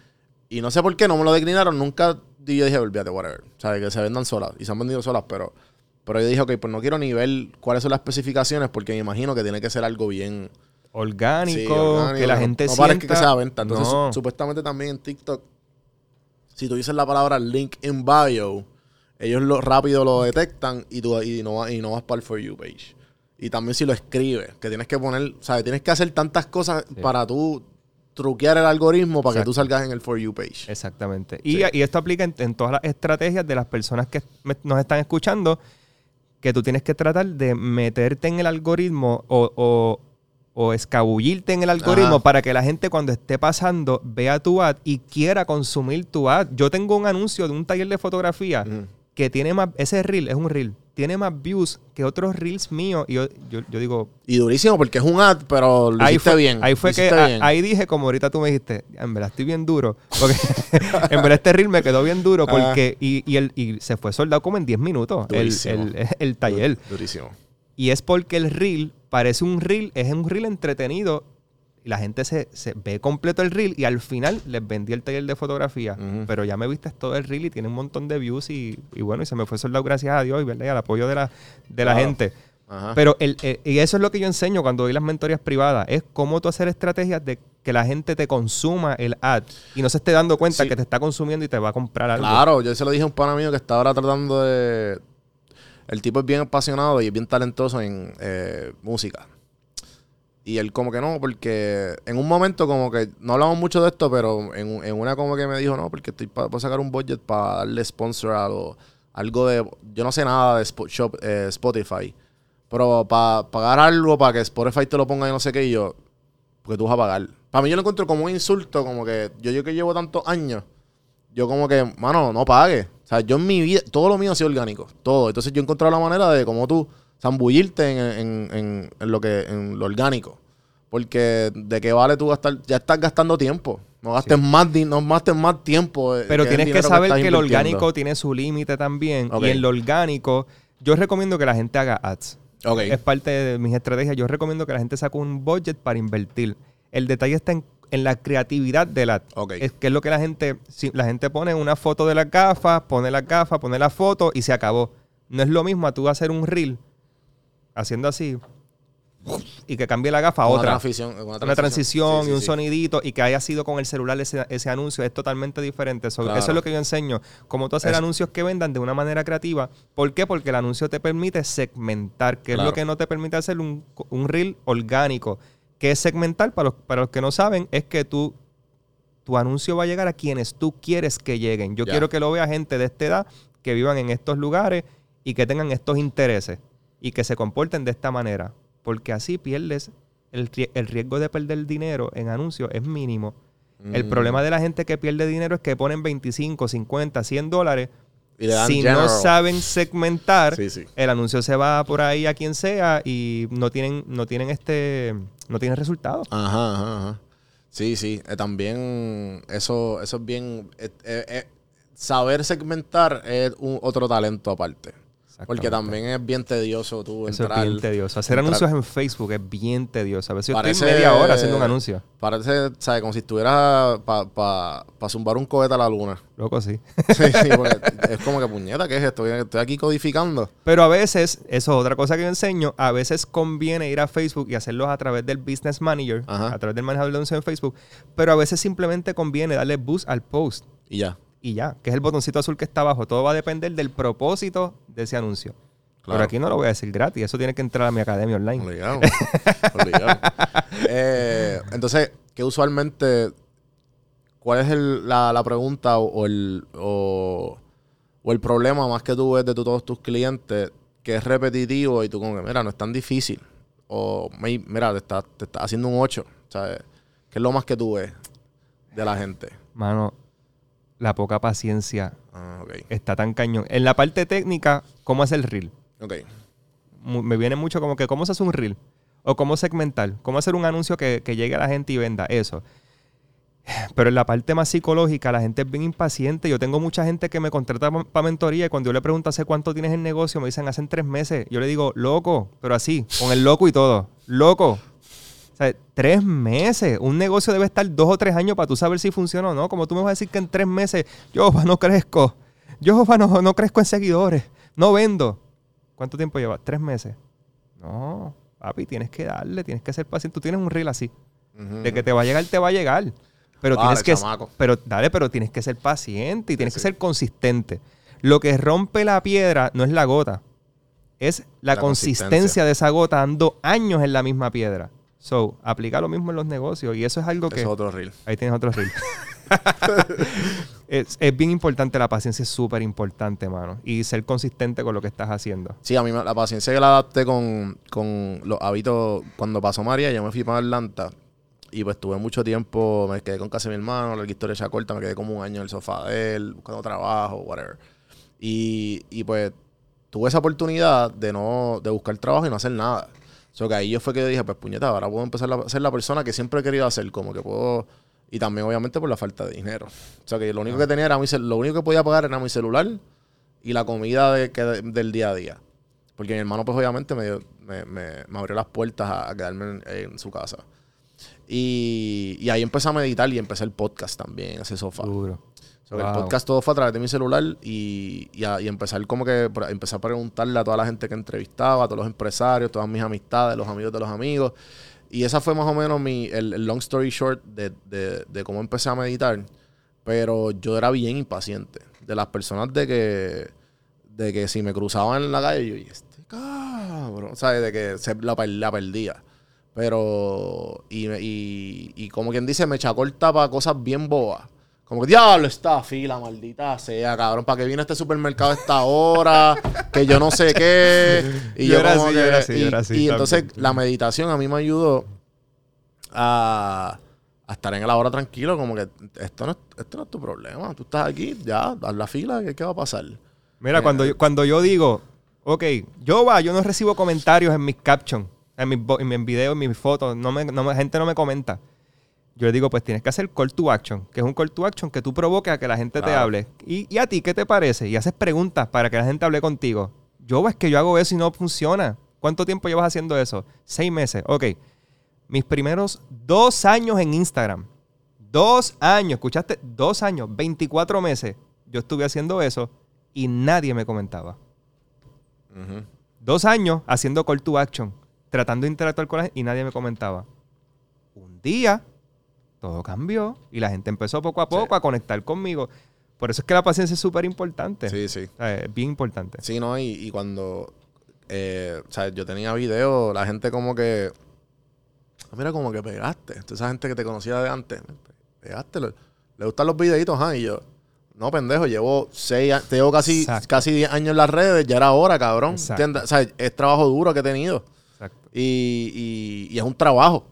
Y no sé por qué no me lo declinaron. Nunca. Y yo dije, olvídate, whatever. O sea, que se vendan solas. Y se han vendido solas, pero. Pero yo dije, ok, pues no quiero ni ver cuáles son las especificaciones porque me imagino que tiene que ser algo bien Orgánico, sí, orgánico, que la no- gente no sienta... parezca que sea venta. Entonces, No. su- supuestamente también en TikTok, si tú dices la palabra link in bio, ellos lo rápido lo detectan y, tú, y, no, y no vas para el For You page. Y también si lo escribes, que tienes que poner, ¿sabes? Tienes que hacer tantas cosas para tú truquear el algoritmo para que tú salgas en el For You page. Exactamente. Y, Sí. y esto aplica en, en todas las estrategias de las personas que me- nos están escuchando, que tú tienes que tratar de meterte en el algoritmo o, o- o escabullirte en el algoritmo Ajá. para que la gente cuando esté pasando vea tu ad y quiera consumir tu ad. Yo tengo un anuncio de un taller de fotografía. Que tiene más, ese reel es un reel, tiene más views que otros reels míos. Y yo, yo, yo digo, Y durísimo porque es un ad, pero lo ahí hiciste fue, bien. Ahí fue que a- ahí dije, como ahorita tú me dijiste, en verdad estoy bien duro. Porque en verdad este reel me quedó bien duro porque y, y, el, y se fue soldado como en 10 minutos el, el, el taller. Durísimo. Y es porque el reel parece un reel, es un reel entretenido. Y la gente se, se ve completo el reel y al final les vendí el taller de fotografía. Pero ya me viste todo el reel y tiene un montón de views y, y bueno, y se me fue soldado gracias a Dios y, ¿verdad? y al apoyo de la, de la gente. Ajá. Pero el, eh, y eso es lo que yo enseño cuando doy las mentorías privadas, es cómo tú hacer estrategias de que la gente te consuma el ad y no se esté dando cuenta Sí. que te está consumiendo y te va a comprar algo. Claro, yo se lo dije a un pana mío que está ahora tratando de. El tipo es bien apasionado y es bien talentoso en eh, música. Y él como que no, porque en un momento como que, no hablamos mucho de esto, pero en, en una como que me dijo, no, porque estoy para sacar un budget para darle sponsor a algo, algo de, yo no sé nada de eh, Spotify, pero para pagar algo para que Spotify te lo ponga y no sé qué, y yo, porque tú vas a pagar. Para mí yo lo encuentro como un insulto, como que yo, yo que llevo tantos años, yo como que, mano, no pague. O sea, yo en mi vida, todo lo mío ha sido orgánico, todo. Entonces yo he encontrado la manera de cómo tú zambullirte en, en- en- en lo que, en lo orgánico. Porque de qué vale tú gastar, ya estás gastando tiempo, No gastes más, di- no gastes más tiempo. eh, Pero tienes que saber estás que, el orgánico tiene su límite también. Y en lo orgánico, yo recomiendo que la gente haga ads. Es parte de mis estrategias. Yo recomiendo que la gente saque un budget para invertir. El detalle está en, en la creatividad del ad. Es que es lo que la gente, si la gente pone una foto de las gafas, pone las gafas, pone la foto y se acabó. No es lo mismo a tú hacer un reel haciendo así y que cambie la gafa a Una otra. transición, una Una transición Sí, sí, y un sí. sonidito y que haya sido con el celular ese, ese anuncio es totalmente diferente. So, Claro. Eso es lo que yo enseño. Cómo tú hacer Eso. anuncios que vendan de una manera creativa. ¿Por qué? Porque el anuncio te permite segmentar, que es lo que no te permite hacer un, un reel orgánico. ¿Qué es segmentar? Para los, para los que no saben, es que tú, tu anuncio va a llegar a quienes tú quieres que lleguen. Yo quiero que lo vea gente de esta edad que vivan en estos lugares y que tengan estos intereses y que se comporten de esta manera. Porque así pierdes el, el riesgo de perder dinero en anuncios es mínimo. El Mm. problema de la gente que pierde dinero es que ponen 25, 50, 100 dólares. Y Si no saben segmentar, Sí, sí. el anuncio se va por ahí a quien sea y no tienen, no tienen este, no tienen resultados. Ajá, ajá, ajá. Sí, sí. Eh, también eso, eso es bien. eh, eh, saber segmentar es un, otro talento aparte. Porque también es bien tedioso tú Eso entrar. es bien tedioso. Hacer entrar- anuncios en Facebook es bien tedioso. A veces yo Parece- estoy media hora haciendo un anuncio. Parece, ¿sabes? Como si estuvieras para pa, pa zumbar un cohete a la luna. Loco, sí. Sí, sí, porque es como que puñeta, ¿qué es esto? Estoy aquí codificando. Pero a veces, eso es otra cosa que yo enseño, a veces conviene ir a Facebook y hacerlos a través del Business Manager, Ajá. a través del manejador de anuncios en Facebook, pero a veces simplemente conviene darle boost al post Y ya. Y ya, que es el botoncito azul que está abajo. Todo va a depender del propósito de ese anuncio. Claro. Pero aquí no lo voy a decir gratis, eso tiene que entrar a mi academia online. Obligado. Obligado. Eh, entonces, ¿qué usualmente, cuál es el- la, la pregunta o, o el, o, o el problema más que tú ves de tu- todos tus clientes que es repetitivo y tú como que, mira, no es tan difícil? O, "May- mira, te estás te está haciendo un 8, ¿sabes? ¿Qué es lo más que tú ves de la gente? Mano, la poca paciencia Ah, está tan cañón. En la parte técnica, ¿cómo hacer el reel? Ok. mu- me viene mucho como que cómo se hace un reel o cómo segmentar, cómo hacer un anuncio que, que llegue a la gente y venda eso. Pero en la parte más psicológica, la gente es bien impaciente. Yo tengo mucha gente que me contrata para mentoría y cuando yo le pregunto hace cuánto tienes en negocio, me dicen hacen tres meses. Yo le digo, loco, pero así, con el loco y todo. Loco. O sea, tres meses. Un negocio debe estar dos o tres años para tú saber si funciona o no. Como tú me vas a decir que en tres meses, yo no crezco. Yo no, no crezco en seguidores. No vendo. ¿Cuánto tiempo lleva? ¿Tres meses? No, papi, tienes que darle, tienes que ser paciente. Tú tienes un reel así. De que te va a llegar, te va a llegar. Pero Vale, tienes que. Pero, dale, pero tienes que ser paciente y tienes Sí, que sí. ser consistente. Lo que rompe la piedra no es la gota, es la, La consistencia. consistencia. de esa gota dando años en la misma piedra. So, aplica lo mismo en los negocios y eso es algo que. Eso es otro reel. Ahí tienes otro reel. es, es bien importante, la paciencia es súper importante, mano. Y ser consistente con lo que estás haciendo. Sí, a mí la paciencia que la adapté con, con los hábitos. Cuando pasó María, yo me fui para Atlanta. Y pues tuve mucho tiempo, me quedé con casa de mi hermano, la historia ya corta, me quedé como un año en el sofá de él, buscando trabajo, whatever. Y, y pues tuve esa oportunidad de no, de buscar trabajo y no hacer nada. O sea, que ahí yo fue que yo dije, pues puñeta, ahora puedo empezar a ser la persona que siempre he querido hacer, como que puedo. Y también, obviamente, por la falta de dinero. O sea, que lo único que tenía era mi lo único que podía pagar era mi celular y la comida de, que- del día a día. Porque mi hermano, pues obviamente, me, dio- me, me- me abrió las puertas a, a quedarme en, en su casa. Y, y ahí empecé a meditar y empecé el podcast también, ese sofá. Duro. Wow. El podcast todo fue a través de mi celular y, y, a- y empezar como que empecé a preguntarle a toda la gente que entrevistaba, a todos los empresarios, todas mis amistades, los amigos de los amigos. Y esa fue más o menos mi, el, el long story short de, de- de cómo empecé a meditar. Pero yo era bien impaciente. De las personas de que, de que si me cruzaban en la calle, yo, y este cabrón, ¿sabes? De que se, la, per- la perdía. Pero, y, y, y como quien dice, me echa corta para cosas bien bobas. Como que, diablo, esta fila, maldita sea, cabrón, ¿para qué viene este supermercado a esta hora? que yo no sé qué. Y Yo yo, como así, que- yo era así, y, yo era así y entonces la meditación a mí me ayudó a, a estar en la hora tranquilo, como que esto no, es- esto no es tu problema. Tú estás aquí, ya, haz la fila, ¿qué, qué va a pasar? Mira, cuando, yo, cuando yo digo, ok, yo va, yo no recibo comentarios en mis captions, en mis, en mis videos, en mis fotos, no me, no me- gente no me comenta. Yo le digo, pues tienes que hacer call to action, que es un call to action que tú provoques a que la gente te hable. ¿Y, y a ti qué te parece? Y haces preguntas para que la gente hable contigo. Yo es que yo hago eso y no funciona. ¿Cuánto tiempo llevas haciendo eso? Seis meses. Ok. Mis primeros dos años en Instagram. Dos años, ¿escuchaste? Dos años, 24 meses. Yo estuve haciendo eso y nadie me comentaba. Dos años haciendo call to action, tratando de interactuar con la gente y nadie me comentaba. Un día, todo cambió y la gente empezó poco a poco Sí. a conectar conmigo. Por eso es que la paciencia es súper importante. Sí, sí. O sea, es bien importante. Sí, no, y, y cuando eh, o sea, yo tenía video, la gente como que. "Ah, Mira, como que pegaste. Esa gente que te conocía de antes. Pegaste. Le, gustan los videitos, ajá. Y yo, no, pendejo, llevo seis años, llevo casi, Exacto. casi 10 años en las redes, ya era hora, cabrón. O sea, es trabajo duro que he tenido. Exacto. Y, y- y es un trabajo.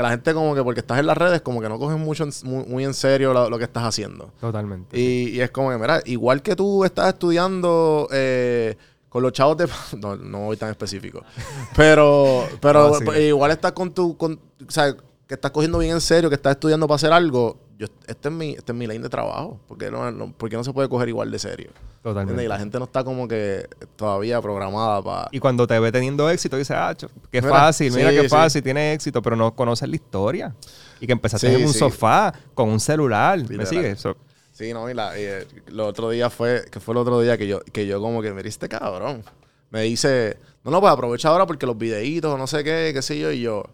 Porque la gente como que porque estás en las redes, como que no cogen mucho en- muy, muy en serio lo, lo que estás haciendo. Totalmente. Y, y es como que, mira, igual que tú estás estudiando eh, con los chavos de... No, no voy tan específico. Pero, pero No, igual estás con tu... Con, o sea, que estás cogiendo bien en serio, que estás estudiando para hacer algo. Yo, este, es mi, este es mi lane de trabajo. Porque no, no, porque no se puede coger igual de serio. Totalmente. Y la gente no está como que todavía programada para... Y cuando te ve teniendo éxito, dice, ah, qué Mira, fácil, mira qué sí. fácil, tiene éxito, pero no conoces la historia. Y que empezaste Sí, en un sofá, con un celular. ¿Me sigues? So- Sí, no, y, la, y, eh, lo otro día fue, que fue el otro día que yo, que yo como que me este cabrón. Me dice, no, no, pues aprovecha ahora porque los videitos, no sé qué, qué sé yo, y yo,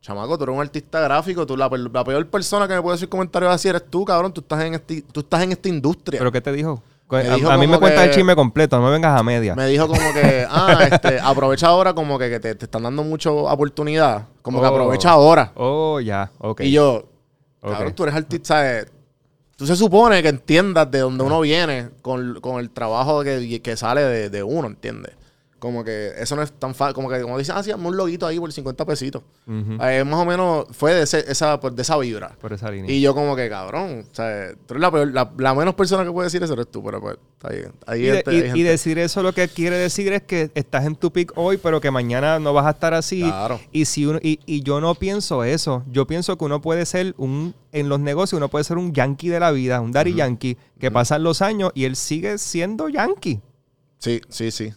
chamaco, tú eres un artista gráfico, tú la, la peor persona que me puede decir comentarios así eres tú, cabrón, tú estás en, este, tú estás en esta industria. ¿Pero qué te dijo? Me a, a mí me como cuentas el chisme completo, no me vengas a media. Me dijo como que, ah, este, aprovecha ahora como que, que te, te están dando mucha oportunidad, como que Oh. aprovecha ahora. Oh, ya, ok. Y yo, cabrón, tú eres artista. eh, Tú se supone que entiendas de dónde uno viene con, con el trabajo que, que sale de, de uno, ¿entiendes? Como que eso no es tan fácil. Como que como dicen, ah, sí, hazme un loguito ahí por 50 pesitos. Eh, más o menos fue de, ese- esa, pues, de esa vibra. Por esa línea. Y yo como que, cabrón, o sea, tú eres la, peor- la, la menos persona que puede decir eso eres tú, pero pues, está bien. Ahí Y, de- gente- y- gente- decir eso lo que quiere decir es que estás en tu pick hoy, pero que mañana no vas a estar así. Claro. Y si uno, y, y yo no pienso eso. Yo pienso que uno puede ser un, en los negocios, uno puede ser un yankee de la vida, un daddy yankee, que pasan los años y él sigue siendo yankee. Sí, sí, sí.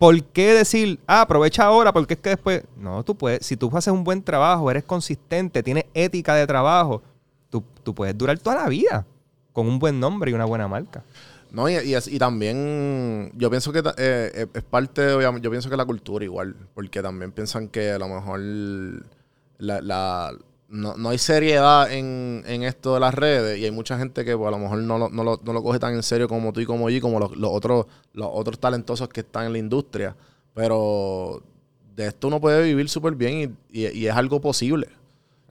¿Por qué decir, ah, aprovecha ahora? Porque es que después. No, tú puedes, si tú haces un buen trabajo, eres consistente, tienes ética de trabajo, tú, tú puedes durar toda la vida con un buen nombre y una buena marca. No, y, y, también yo pienso que eh, eh, es parte, yo pienso que la cultura igual, porque también piensan que a lo mejor la, la- no, no hay seriedad en, en esto de las redes y hay mucha gente que pues, a lo mejor no lo, no, lo, no lo coge tan en serio como tú y como yo y como los, los otros, los otros talentosos que están en la industria, pero de esto uno puede vivir súper bien y, y- y es algo posible.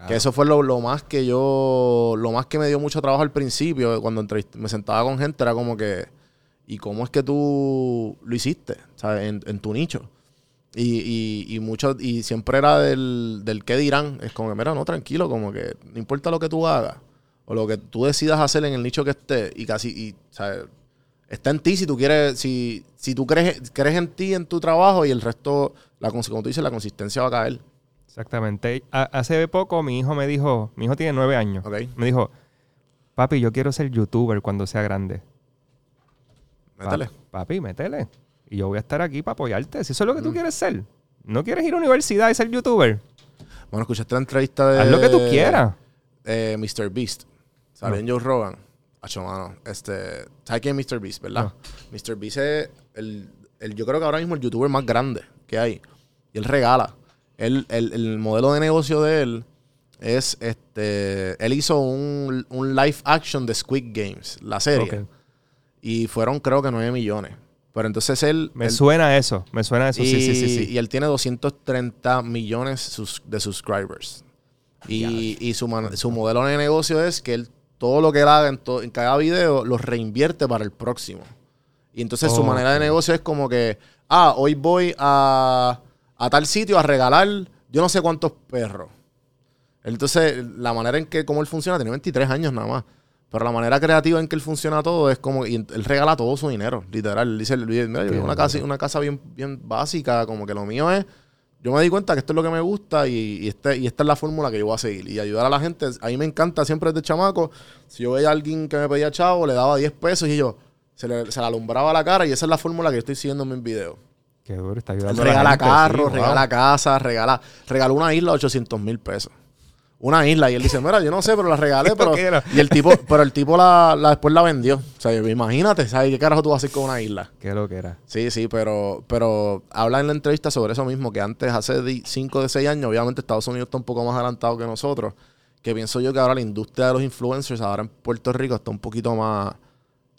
Que eso fue lo, lo más que yo, lo más que me dio mucho trabajo al principio, cuando entrevist- me sentaba con gente, era como que, ¿y cómo es que tú lo hiciste? ¿Sabes? En, en tu nicho. Y, y, y mucho, y siempre era del, del qué dirán. Es como que, mira, no, tranquilo, como que no importa lo que tú hagas o lo que tú decidas hacer en el nicho que esté y casi, y, ¿sabes? Está en ti si tú quieres, si, si tú crees, crees en ti, en tu trabajo y el resto, la, como tú dices, la consistencia va a caer. Exactamente. Ha- hace poco mi hijo me dijo, mi hijo tiene nueve años, me dijo, papi, yo quiero ser youtuber cuando sea grande. Métele. Pa- papi, métele. Y yo voy a estar aquí para apoyarte. Si eso es lo que tú quieres ser. No quieres ir a universidad y ser youtuber. Bueno, escuchaste la entrevista de. Haz lo que tú quieras. Eh, Mr. Beast. Salió en Joe Rogan. Hacho, mano. Este. ¿Sabes quién es Mr. Beast, verdad? Mr. Beast es el, el- Yo creo que ahora mismo el youtuber más grande que hay. Y él regala. Él, el, el modelo de negocio de él es este. Él hizo un, un live action de Squid Games, la serie. Y fueron, creo que 9 millones. Pero entonces él. Me él- suena eso. Me suena eso. Sí, sí, sí, y- sí. Y él tiene 230 millones de subscribers. Y, y su, man- su modelo de negocio es que él, todo lo que él haga en, to- en cada video lo reinvierte para el próximo. Y entonces su manera de negocio es como que, ah, hoy voy a, a tal sitio a regalar yo no sé cuántos perros. Entonces, la manera en que, cómo él funciona, tiene 23 años nada más. Pero la manera creativa en que él funciona todo es como, y él regala todo su dinero, literal. Él dice, mira, yo una casa, una casa bien, bien básica, como que lo mío es yo me di cuenta que esto es lo que me gusta y, y este, y esta es la fórmula que yo voy a seguir. Y ayudar a la gente. A mí me encanta siempre desde chamaco. Si yo veía a alguien que me pedía chavo, le daba 10 pesos y yo se le, se le alumbraba la cara. Y esa es la fórmula que yo estoy siguiendo en mis videos. Qué duro, está ayudando a la Regala gente, carros, sí, wow. regala casa, regala, regaló una isla 800 mil pesos. Una isla. Y él dice, mira, yo no sé, pero la regalé, ¿Qué pero. Y el tipo, pero el tipo la, la- después la vendió. O sea, imagínate, ¿sabes qué carajo tú vas a hacer con una isla? Qué lo que era. Sí, sí, pero, pero habla en la entrevista sobre eso mismo, que antes, hace 5 de 6 años, obviamente Estados Unidos está un poco más adelantado que nosotros, que pienso yo que ahora la industria de los influencers, ahora en Puerto Rico, está un poquito más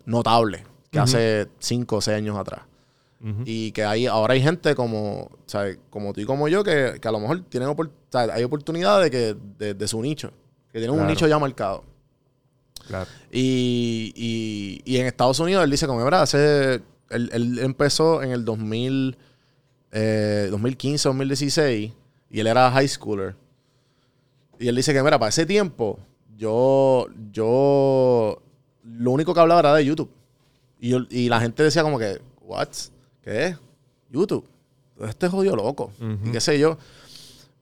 notable que hace 5 o 6 años atrás. Y que hay, ahora hay gente como, ¿sabes? como tú y como yo, que, que a lo mejor tienen opor- hay oportunidades de, que, de, de su nicho, que tienen un nicho ya marcado. Claro. Y, y, y en Estados Unidos él dice como, ¿verdad? Hace, él, él empezó en el 2000, eh, 2015, 2016 y él era high schooler. Y él dice que, mira, para ese tiempo yo, yo, lo único que hablaba era de YouTube. Y, yo- y la gente decía como que, ¿what? ¿Qué es? YouTube. Este jodido loco. Ujú. Y qué sé yo.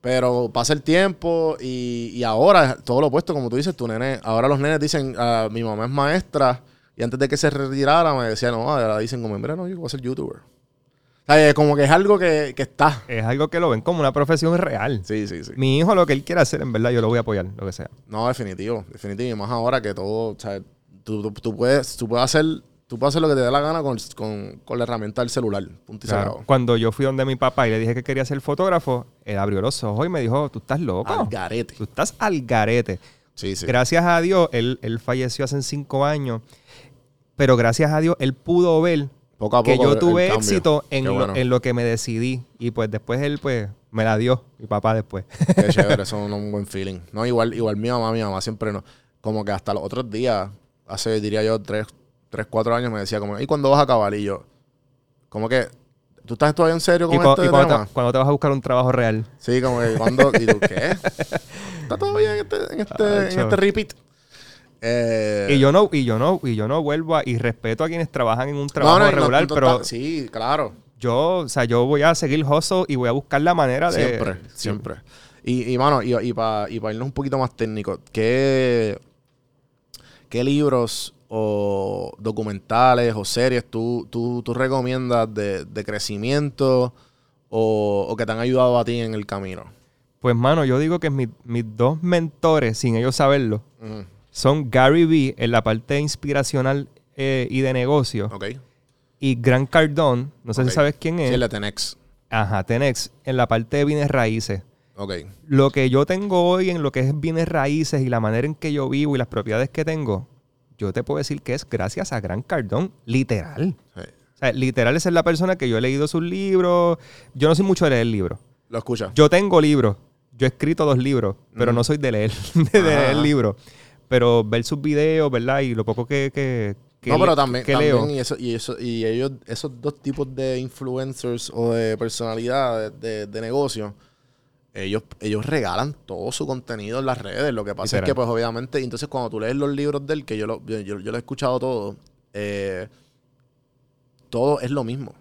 Pero pasa el tiempo y, y ahora todo lo opuesto, como tú dices, tu nene. Ahora los nenes dicen, ah, mi mamá es maestra. Y antes de que se retirara me decía, no, ahora dicen como, mira, no, yo voy a ser youtuber. O sea, como que es algo que, que está. Es algo que lo ven como una profesión real. Sí, sí, sí. Mi hijo lo que él quiera hacer, en verdad, yo lo voy a apoyar, lo que sea. No, definitivo, definitivo. Y más ahora que todo, o sea, tú, tú- tú puedes, tú puedes hacer, tú puedes hacer lo que te dé la gana con, con- con la herramienta del celular. Punto y Claro. Cuando yo fui donde mi papá y le dije que quería ser fotógrafo, él abrió los ojos y me dijo, tú estás loco. Al garete. Tú estás al garete. Sí, sí. Gracias a Dios, él, él falleció hace cinco años, pero gracias a Dios, él pudo ver Poco a que yo tuve éxito en lo, en lo que me decidí. Y pues después él, pues, me la dio, mi papá después. Qué chévere, eso es un buen feeling. No, igual, igual mi mamá, mi mamá siempre no. Como que hasta los otros días, hace, diría yo, tres, tres cuatro años, me decía como, ¿y cuándo vas a acabar? Y yo, como que, ¿tú estás todavía en serio y con cu- este y cuando, tema? te, cuando te vas a buscar un trabajo real. Sí, como que, ¿cuándo? ¿Y tú qué? ¿Está todavía en este, en este, en Acho. este repeat? Eh, Y yo no, y yo no, y yo no vuelvo a, y respeto a quienes trabajan en un trabajo no, no, regular, no, pero Sí, claro. yo, o sea, yo voy a seguir hustle y voy a buscar la manera de. Siempre, siempre. Y, y mano, y, y para y pa irnos un poquito más técnico, ¿qué, qué libros o documentales o series tú, tú, tú recomiendas de, de crecimiento o, o que te han ayudado a ti en el camino? Pues, mano, yo digo que mi- mis dos mentores, sin ellos saberlo, Mm, son Gary Vee en la parte inspiracional eh, y de negocio ok. y Grant Cardone, no sé si sabes quién es. Sí, el de Tenex. Ajá, Tenex, en la parte de bienes raíces. Ok. Lo que yo tengo hoy en lo que es bienes raíces y la manera en que yo vivo y las propiedades que tengo, yo te puedo decir que es gracias a Grant Cardone, literal. Sí. O sea, literal esa es la persona que yo he leído sus libros. Yo no soy mucho de leer libros. Lo escucha. Yo tengo libros. Yo he escrito dos libros, pero no soy de leer, de leer libros. Pero ver sus videos, ¿verdad? Y lo poco que, que, que no, pero también, que también leo. y eso, y eso, y ellos, esos dos tipos de influencers o de personalidades de, de negocio, ellos, ellos regalan todo su contenido en las redes. Lo que pasa es que, pues, obviamente, entonces cuando tú lees los libros de él, que yo lo, yo, yo- lo he escuchado todo, eh, todo es lo mismo.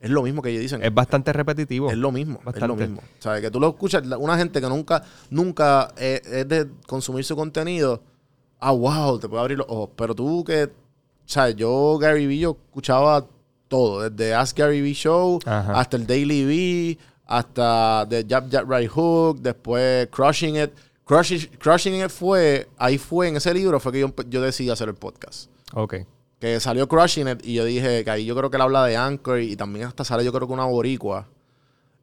Es lo mismo que ellos dicen. Es bastante repetitivo. Es lo mismo, es lo mismo. O sea, que tú lo escuchas, una gente que nunca, nunca eh, es de consumir su contenido, ah, wow, te puede abrir los ojos. Pero tú que, o sea, yo, Gary Vee, yo escuchaba todo, desde Ask Gary Vee Show, Ajá. hasta el Daily V, hasta The Jab Jab Right Hook, después Crushing It. Crushing, Crushing It fue, ahí fue, en ese libro fue que yo, yo decidí hacer el podcast Ok. que salió Crushing It y yo dije que ahí yo creo que él habla de Anchor y, también hasta sale yo creo que una boricua.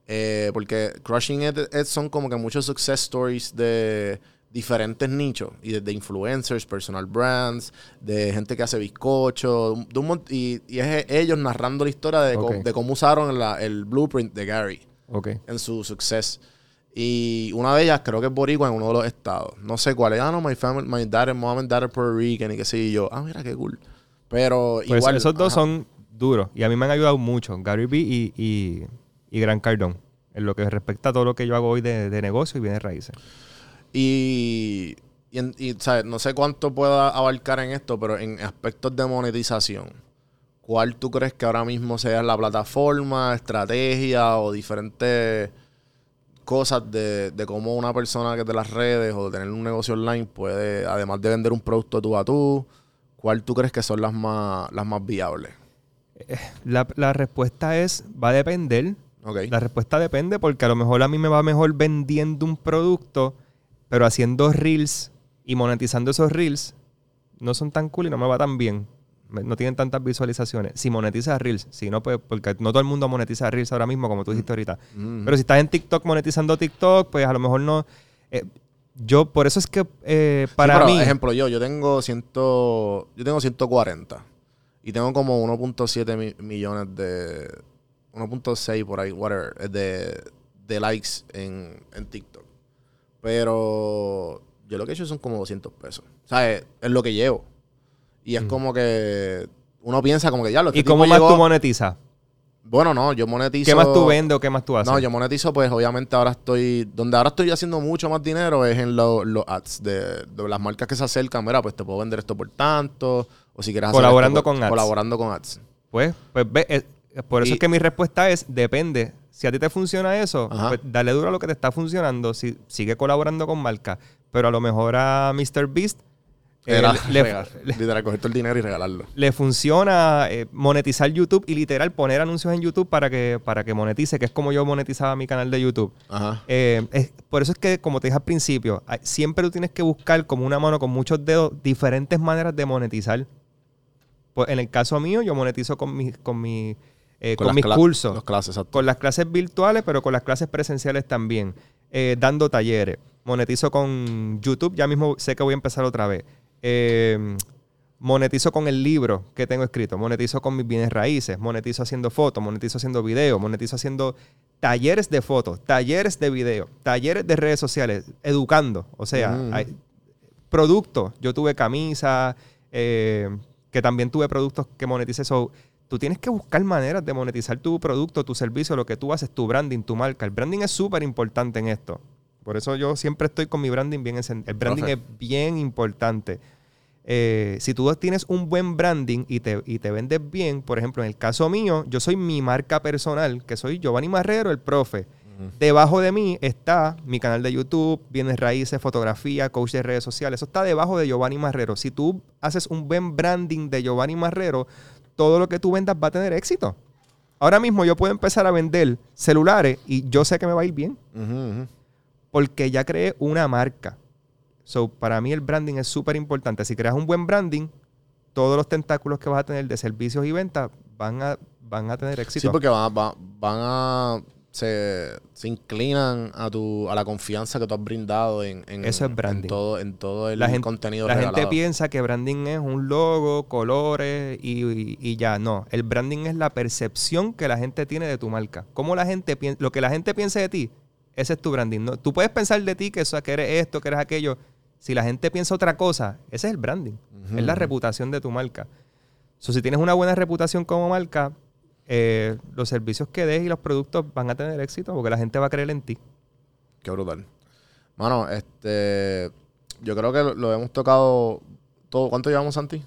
Eh, porque Crushing It, it son como que muchos success stories de diferentes nichos y de, de influencers, personal brands, de gente que hace bizcocho, de un y, y es ellos narrando la historia de, cómo usaron la- el blueprint de Gary En su success. Y una de ellas creo que es boricua en uno de los estados. No sé cuál es. Ah, no, my family, my dad and mom and dad are Puerto Rican y qué sé yo. Ah, mira qué cool. Pero igual. esos dos son duros. Y a mí me han ayudado mucho. Gary Vee y, y, y Gran Cardone. En lo que respecta a todo lo que yo hago hoy de, de negocio y bienes raíces. Y, y, y, ¿sabes? no sé cuánto pueda abarcar en esto, pero en aspectos de monetización, ¿cuál tú crees que ahora mismo sea la plataforma, estrategia o diferentes cosas de, de cómo una persona que es de las redes o de tener un negocio online puede, además de vender un producto tú a tú, ¿cuál tú crees que son las más, las más viables? La, la respuesta es, va a depender. Ok. La respuesta depende porque a lo mejor a mí me va mejor vendiendo un producto, pero haciendo reels y monetizando esos reels no son tan cool y no me va tan bien. No tienen tantas visualizaciones. Si monetizas reels, si no, pues, porque no todo el mundo monetiza reels ahora mismo, como tú dijiste ahorita. Pero si estás en TikTok monetizando TikTok, pues a lo mejor no. eh, yo, por eso es que eh, para Sí, pero, mí. ejemplo, yo, yo tengo ciento, yo tengo 140 y tengo como 1.7 mi- millones de 1.6 por ahí, whatever, eh, de, de likes en, en TikTok. Pero yo lo que he hecho son como 200 pesos. O sea, es, es lo que llevo. Y es como que uno piensa como que ya lo ¿Y cómo más tú monetizas? Bueno, no, yo monetizo. ¿Qué más tú vendes o qué más tú haces? No, yo monetizo, pues obviamente ahora estoy. Donde ahora estoy haciendo mucho más dinero es en lo- los ads de, de las marcas que se acercan. Mira, pues te puedo vender esto por tanto. O si quieres hacer Colaborando esto por- con ads. Colaborando con ads. Pues, pues ve, eh, por eso Y- es que mi respuesta es, depende. Si a ti te funciona eso, Ajá. pues dale duro a lo que te está funcionando. Si, sigue colaborando con marcas. Pero a lo mejor a MrBeast Beast Era le, regal- le- literal, coger todo el dinero y regalarlo. le funciona eh, monetizar YouTube y literal poner anuncios en YouTube para que, para que monetice, que es como yo monetizaba mi canal de YouTube. Ajá. Eh, es- por eso es que, como te dije al principio, siempre tú tienes que buscar como una mano con muchos dedos diferentes maneras de monetizar. Pues en el caso mío, yo monetizo con, mis con, mi, eh, con mis cursos, Los clases, con las clases virtuales, pero con las clases presenciales también, eh, dando talleres. Monetizo con YouTube, ya mismo sé que voy a empezar otra vez. Eh, monetizo con el libro que tengo escrito, monetizo con mis bienes raíces, monetizo haciendo fotos, monetizo haciendo videos, monetizo haciendo talleres de fotos, talleres de video, talleres de redes sociales, educando. O sea, Mm. hay productos. Yo tuve camisas, eh, que también tuve productos que moneticé. So, tú tienes que buscar maneras de monetizar tu producto, tu servicio, lo que tú haces, tu branding, tu marca. El branding es súper importante en esto. Por eso yo siempre estoy con mi branding bien encendido. El branding es bien importante. Eh, si tú tienes un buen branding y te, y te vendes bien, por ejemplo, en el caso mío, yo soy mi marca personal, que soy Giovanni Marrero, el profe. Debajo de mí está mi canal de YouTube, bienes raíces, fotografía, coach de redes sociales. Eso está debajo de Giovanni Marrero. Si tú haces un buen branding de Giovanni Marrero, todo lo que tú vendas va a tener éxito. Ahora mismo yo puedo empezar a vender celulares y yo sé que me va a ir bien porque ya creé una marca. So, para mí el branding es súper importante. Si creas un buen branding, todos los tentáculos que vas a tener de servicios y ventas van a, van a tener éxito. Sí, porque van, a- va- van a. Se, se inclinan a tu a la confianza que tú has brindado en, en, Eso es en branding. todo, en todo el la gente, contenido la gente piensa que branding es un logo, colores y, y- y ya. No, el branding es la percepción que la gente tiene de tu marca. Cómo la gente piensa, lo que la gente piensa de ti, ese es tu branding. No, tú puedes pensar de ti que, eso, que eres esto, que eres aquello. Si la gente piensa otra cosa, ese es el branding. Es la reputación de tu marca. So, si tienes una buena reputación como marca, eh, los servicios que des y los productos van a tener éxito porque la gente va a creer en ti. Qué brutal. Mano, este. Yo creo que lo, lo hemos tocado todo. ¿Cuánto llevamos, Santi?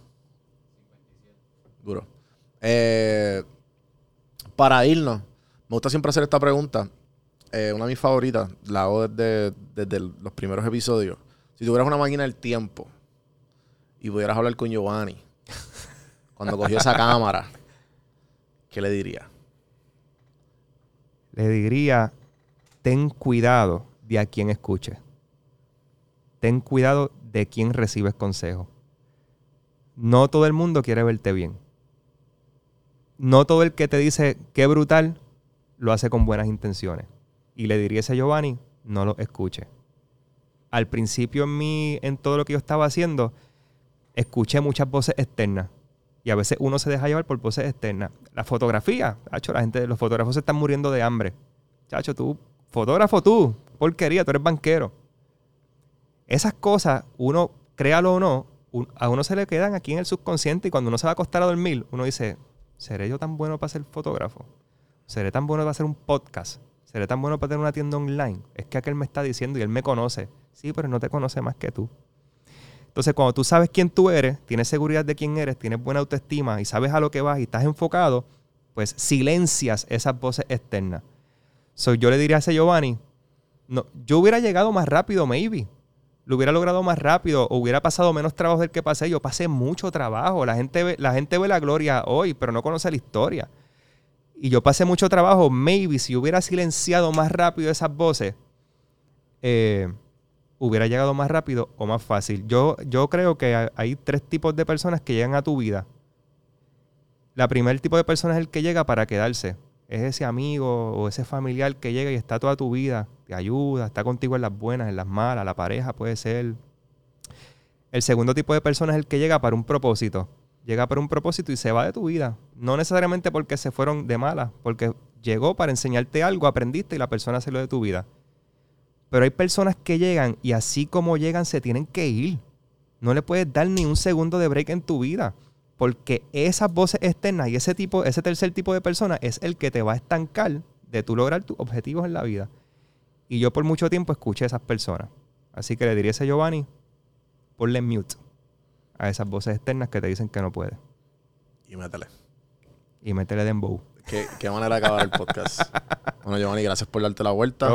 Duro. Eh, para irnos, me gusta siempre hacer esta pregunta. Eh, una de mis favoritas, la hago desde, desde los primeros episodios. Si tuvieras una máquina del tiempo y pudieras hablar con Giovanni cuando cogió esa cámara, ¿qué le diría? Le diría, ten cuidado de a quien escuches. Ten cuidado de quién recibes consejo. No todo el mundo quiere verte bien. No todo el que te dice qué brutal lo hace con buenas intenciones. Y le diría ese a Giovanni, no lo escuche. Al principio en mí, en todo lo que yo estaba haciendo, escuché muchas voces externas. Y a veces uno se deja llevar por voces externas. La fotografía, chacho, la gente, los fotógrafos se están muriendo de hambre. Chacho, tú, fotógrafo tú, porquería, tú eres banquero. Esas cosas, uno, créalo o no, a uno se le quedan aquí en el subconsciente y cuando uno se va a acostar a dormir, uno dice, ¿seré yo tan bueno para ser fotógrafo? ¿Seré tan bueno para hacer un podcast? ¿Seré tan bueno para tener una tienda online? Es que aquel me está diciendo y él me conoce. Sí, pero no te conoce más que tú. Entonces, cuando tú sabes quién tú eres, tienes seguridad de quién eres, tienes buena autoestima y sabes a lo que vas y estás enfocado, pues silencias esas voces externas. So, yo le diría a ese Giovanni, no, yo hubiera llegado más rápido, maybe. Lo hubiera logrado más rápido, o hubiera pasado menos trabajo del que pasé. Yo pasé mucho trabajo. La gente ve, la gente ve la gloria hoy, pero no conoce la historia. Y yo pasé mucho trabajo. Maybe si hubiera silenciado más rápido esas voces, eh, hubiera llegado más rápido o más fácil. Yo, yo creo que hay- tres tipos de personas que llegan a tu vida. La primer tipo de persona es el que llega para quedarse. Es ese amigo o ese familiar que llega y está toda tu vida, te ayuda, está contigo en las buenas, en las malas, la pareja puede ser. El segundo tipo de persona es el que llega para un propósito. Llega para un propósito y se va de tu vida. No necesariamente porque se fueron de malas, porque llegó para enseñarte algo, aprendiste y la persona se lo de tu vida. Pero hay personas que llegan y así como llegan se tienen que ir. No le puedes dar ni un segundo de break en tu vida. Porque esas voces externas y ese tipo, ese tercer tipo de persona es el que te va a estancar de tu lograr tus objetivos en la vida. Y yo por mucho tiempo escuché a esas personas. Así que le diría a ese Giovanni, ponle mute a esas voces externas que te dicen que no puedes. Y métele. Y métele dembow. ¿Qué, qué manera de acabar el podcast. bueno, Giovanni, gracias por darte la vuelta.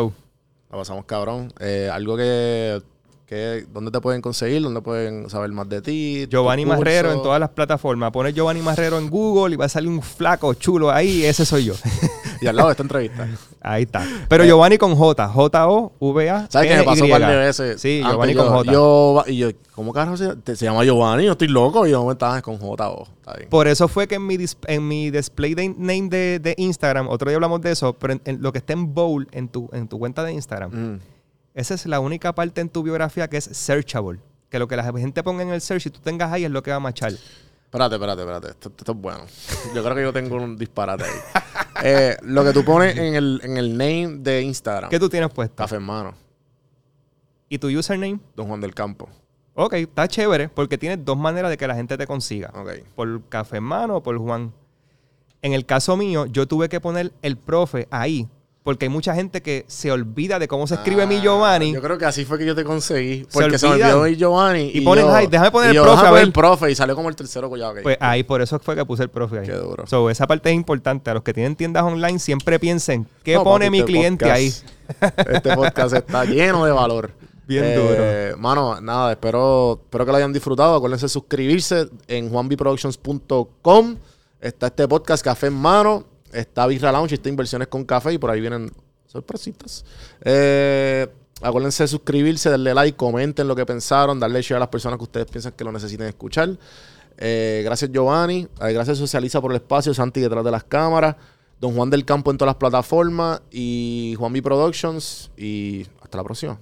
La pasamos cabrón. Eh, algo que, que... ¿Dónde te pueden conseguir? ¿Dónde pueden saber más de ti? Giovanni? Marrero en todas las plataformas. Pones Giovanni Marrero en Google y va a salir un flaco chulo ahí. Ese soy yo. Y al lado de esta entrevista. ahí está. Pero Giovanni con J. J-O-V-A. Eh. ¿Sabes qué me pasó un par de N-Y. veces? Sí, Giovanni con J. Yo, y yo, ¿cómo carajo se, se llama Giovanni? Yo estoy loco. Y yo me estaba con J o. Está bien. Por eso fue que en mi, dis- en mi display de name de, de Instagram, otro día hablamos de eso, pero en, en lo que está en bold en tu, en tu cuenta de Instagram, Mm. esa es la única parte en tu biografía que es searchable. Que lo que la gente ponga en el search y tú tengas ahí es lo que va a machar. Espérate, espérate, espérate. Esto, esto es bueno. Yo creo que yo tengo un disparate ahí. Eh, lo que tú pones en el, en el name de Instagram. ¿Qué tú tienes puesto? Café en mano. ¿Y tu username? Don Juan del Campo. Ok, está chévere porque tienes dos maneras de que la gente te consiga. Ok. Por Café en Mano o por Juan. En el caso mío, yo tuve que poner el profe ahí porque hay mucha gente que se olvida de cómo se escribe mi Ah, Giovanni. Yo creo que así fue que yo te conseguí. Porque se, olvidó mi Giovanni. Y ponen, yo- "Ay, déjame poner y el profe, a ver". el profe. Y salió como el tercero. Pues ya, ok. Pues ahí por eso fue que puse el profe ahí. Qué duro. So, esa parte es importante. A los que tienen tiendas online siempre piensen, ¿qué No, pone mi este cliente podcast- ahí? Este podcast está lleno de valor. Bien Eh, Mano, nada, espero, espero que lo hayan disfrutado. Acuérdense de suscribirse en juanbiproductions.com. Está este podcast Café en Mano. Está Birra Lounge, está Inversiones con Café y por ahí vienen sorpresitas. Eh, acuérdense de suscribirse, darle like, comenten lo que pensaron, darle share a las personas que ustedes piensan que lo necesiten escuchar. Eh, gracias Giovanni, Eh, gracias Socializa por el espacio, Santi detrás de las cámaras, Don Juan del Campo en todas las plataformas y Juan B Productions y hasta la próxima.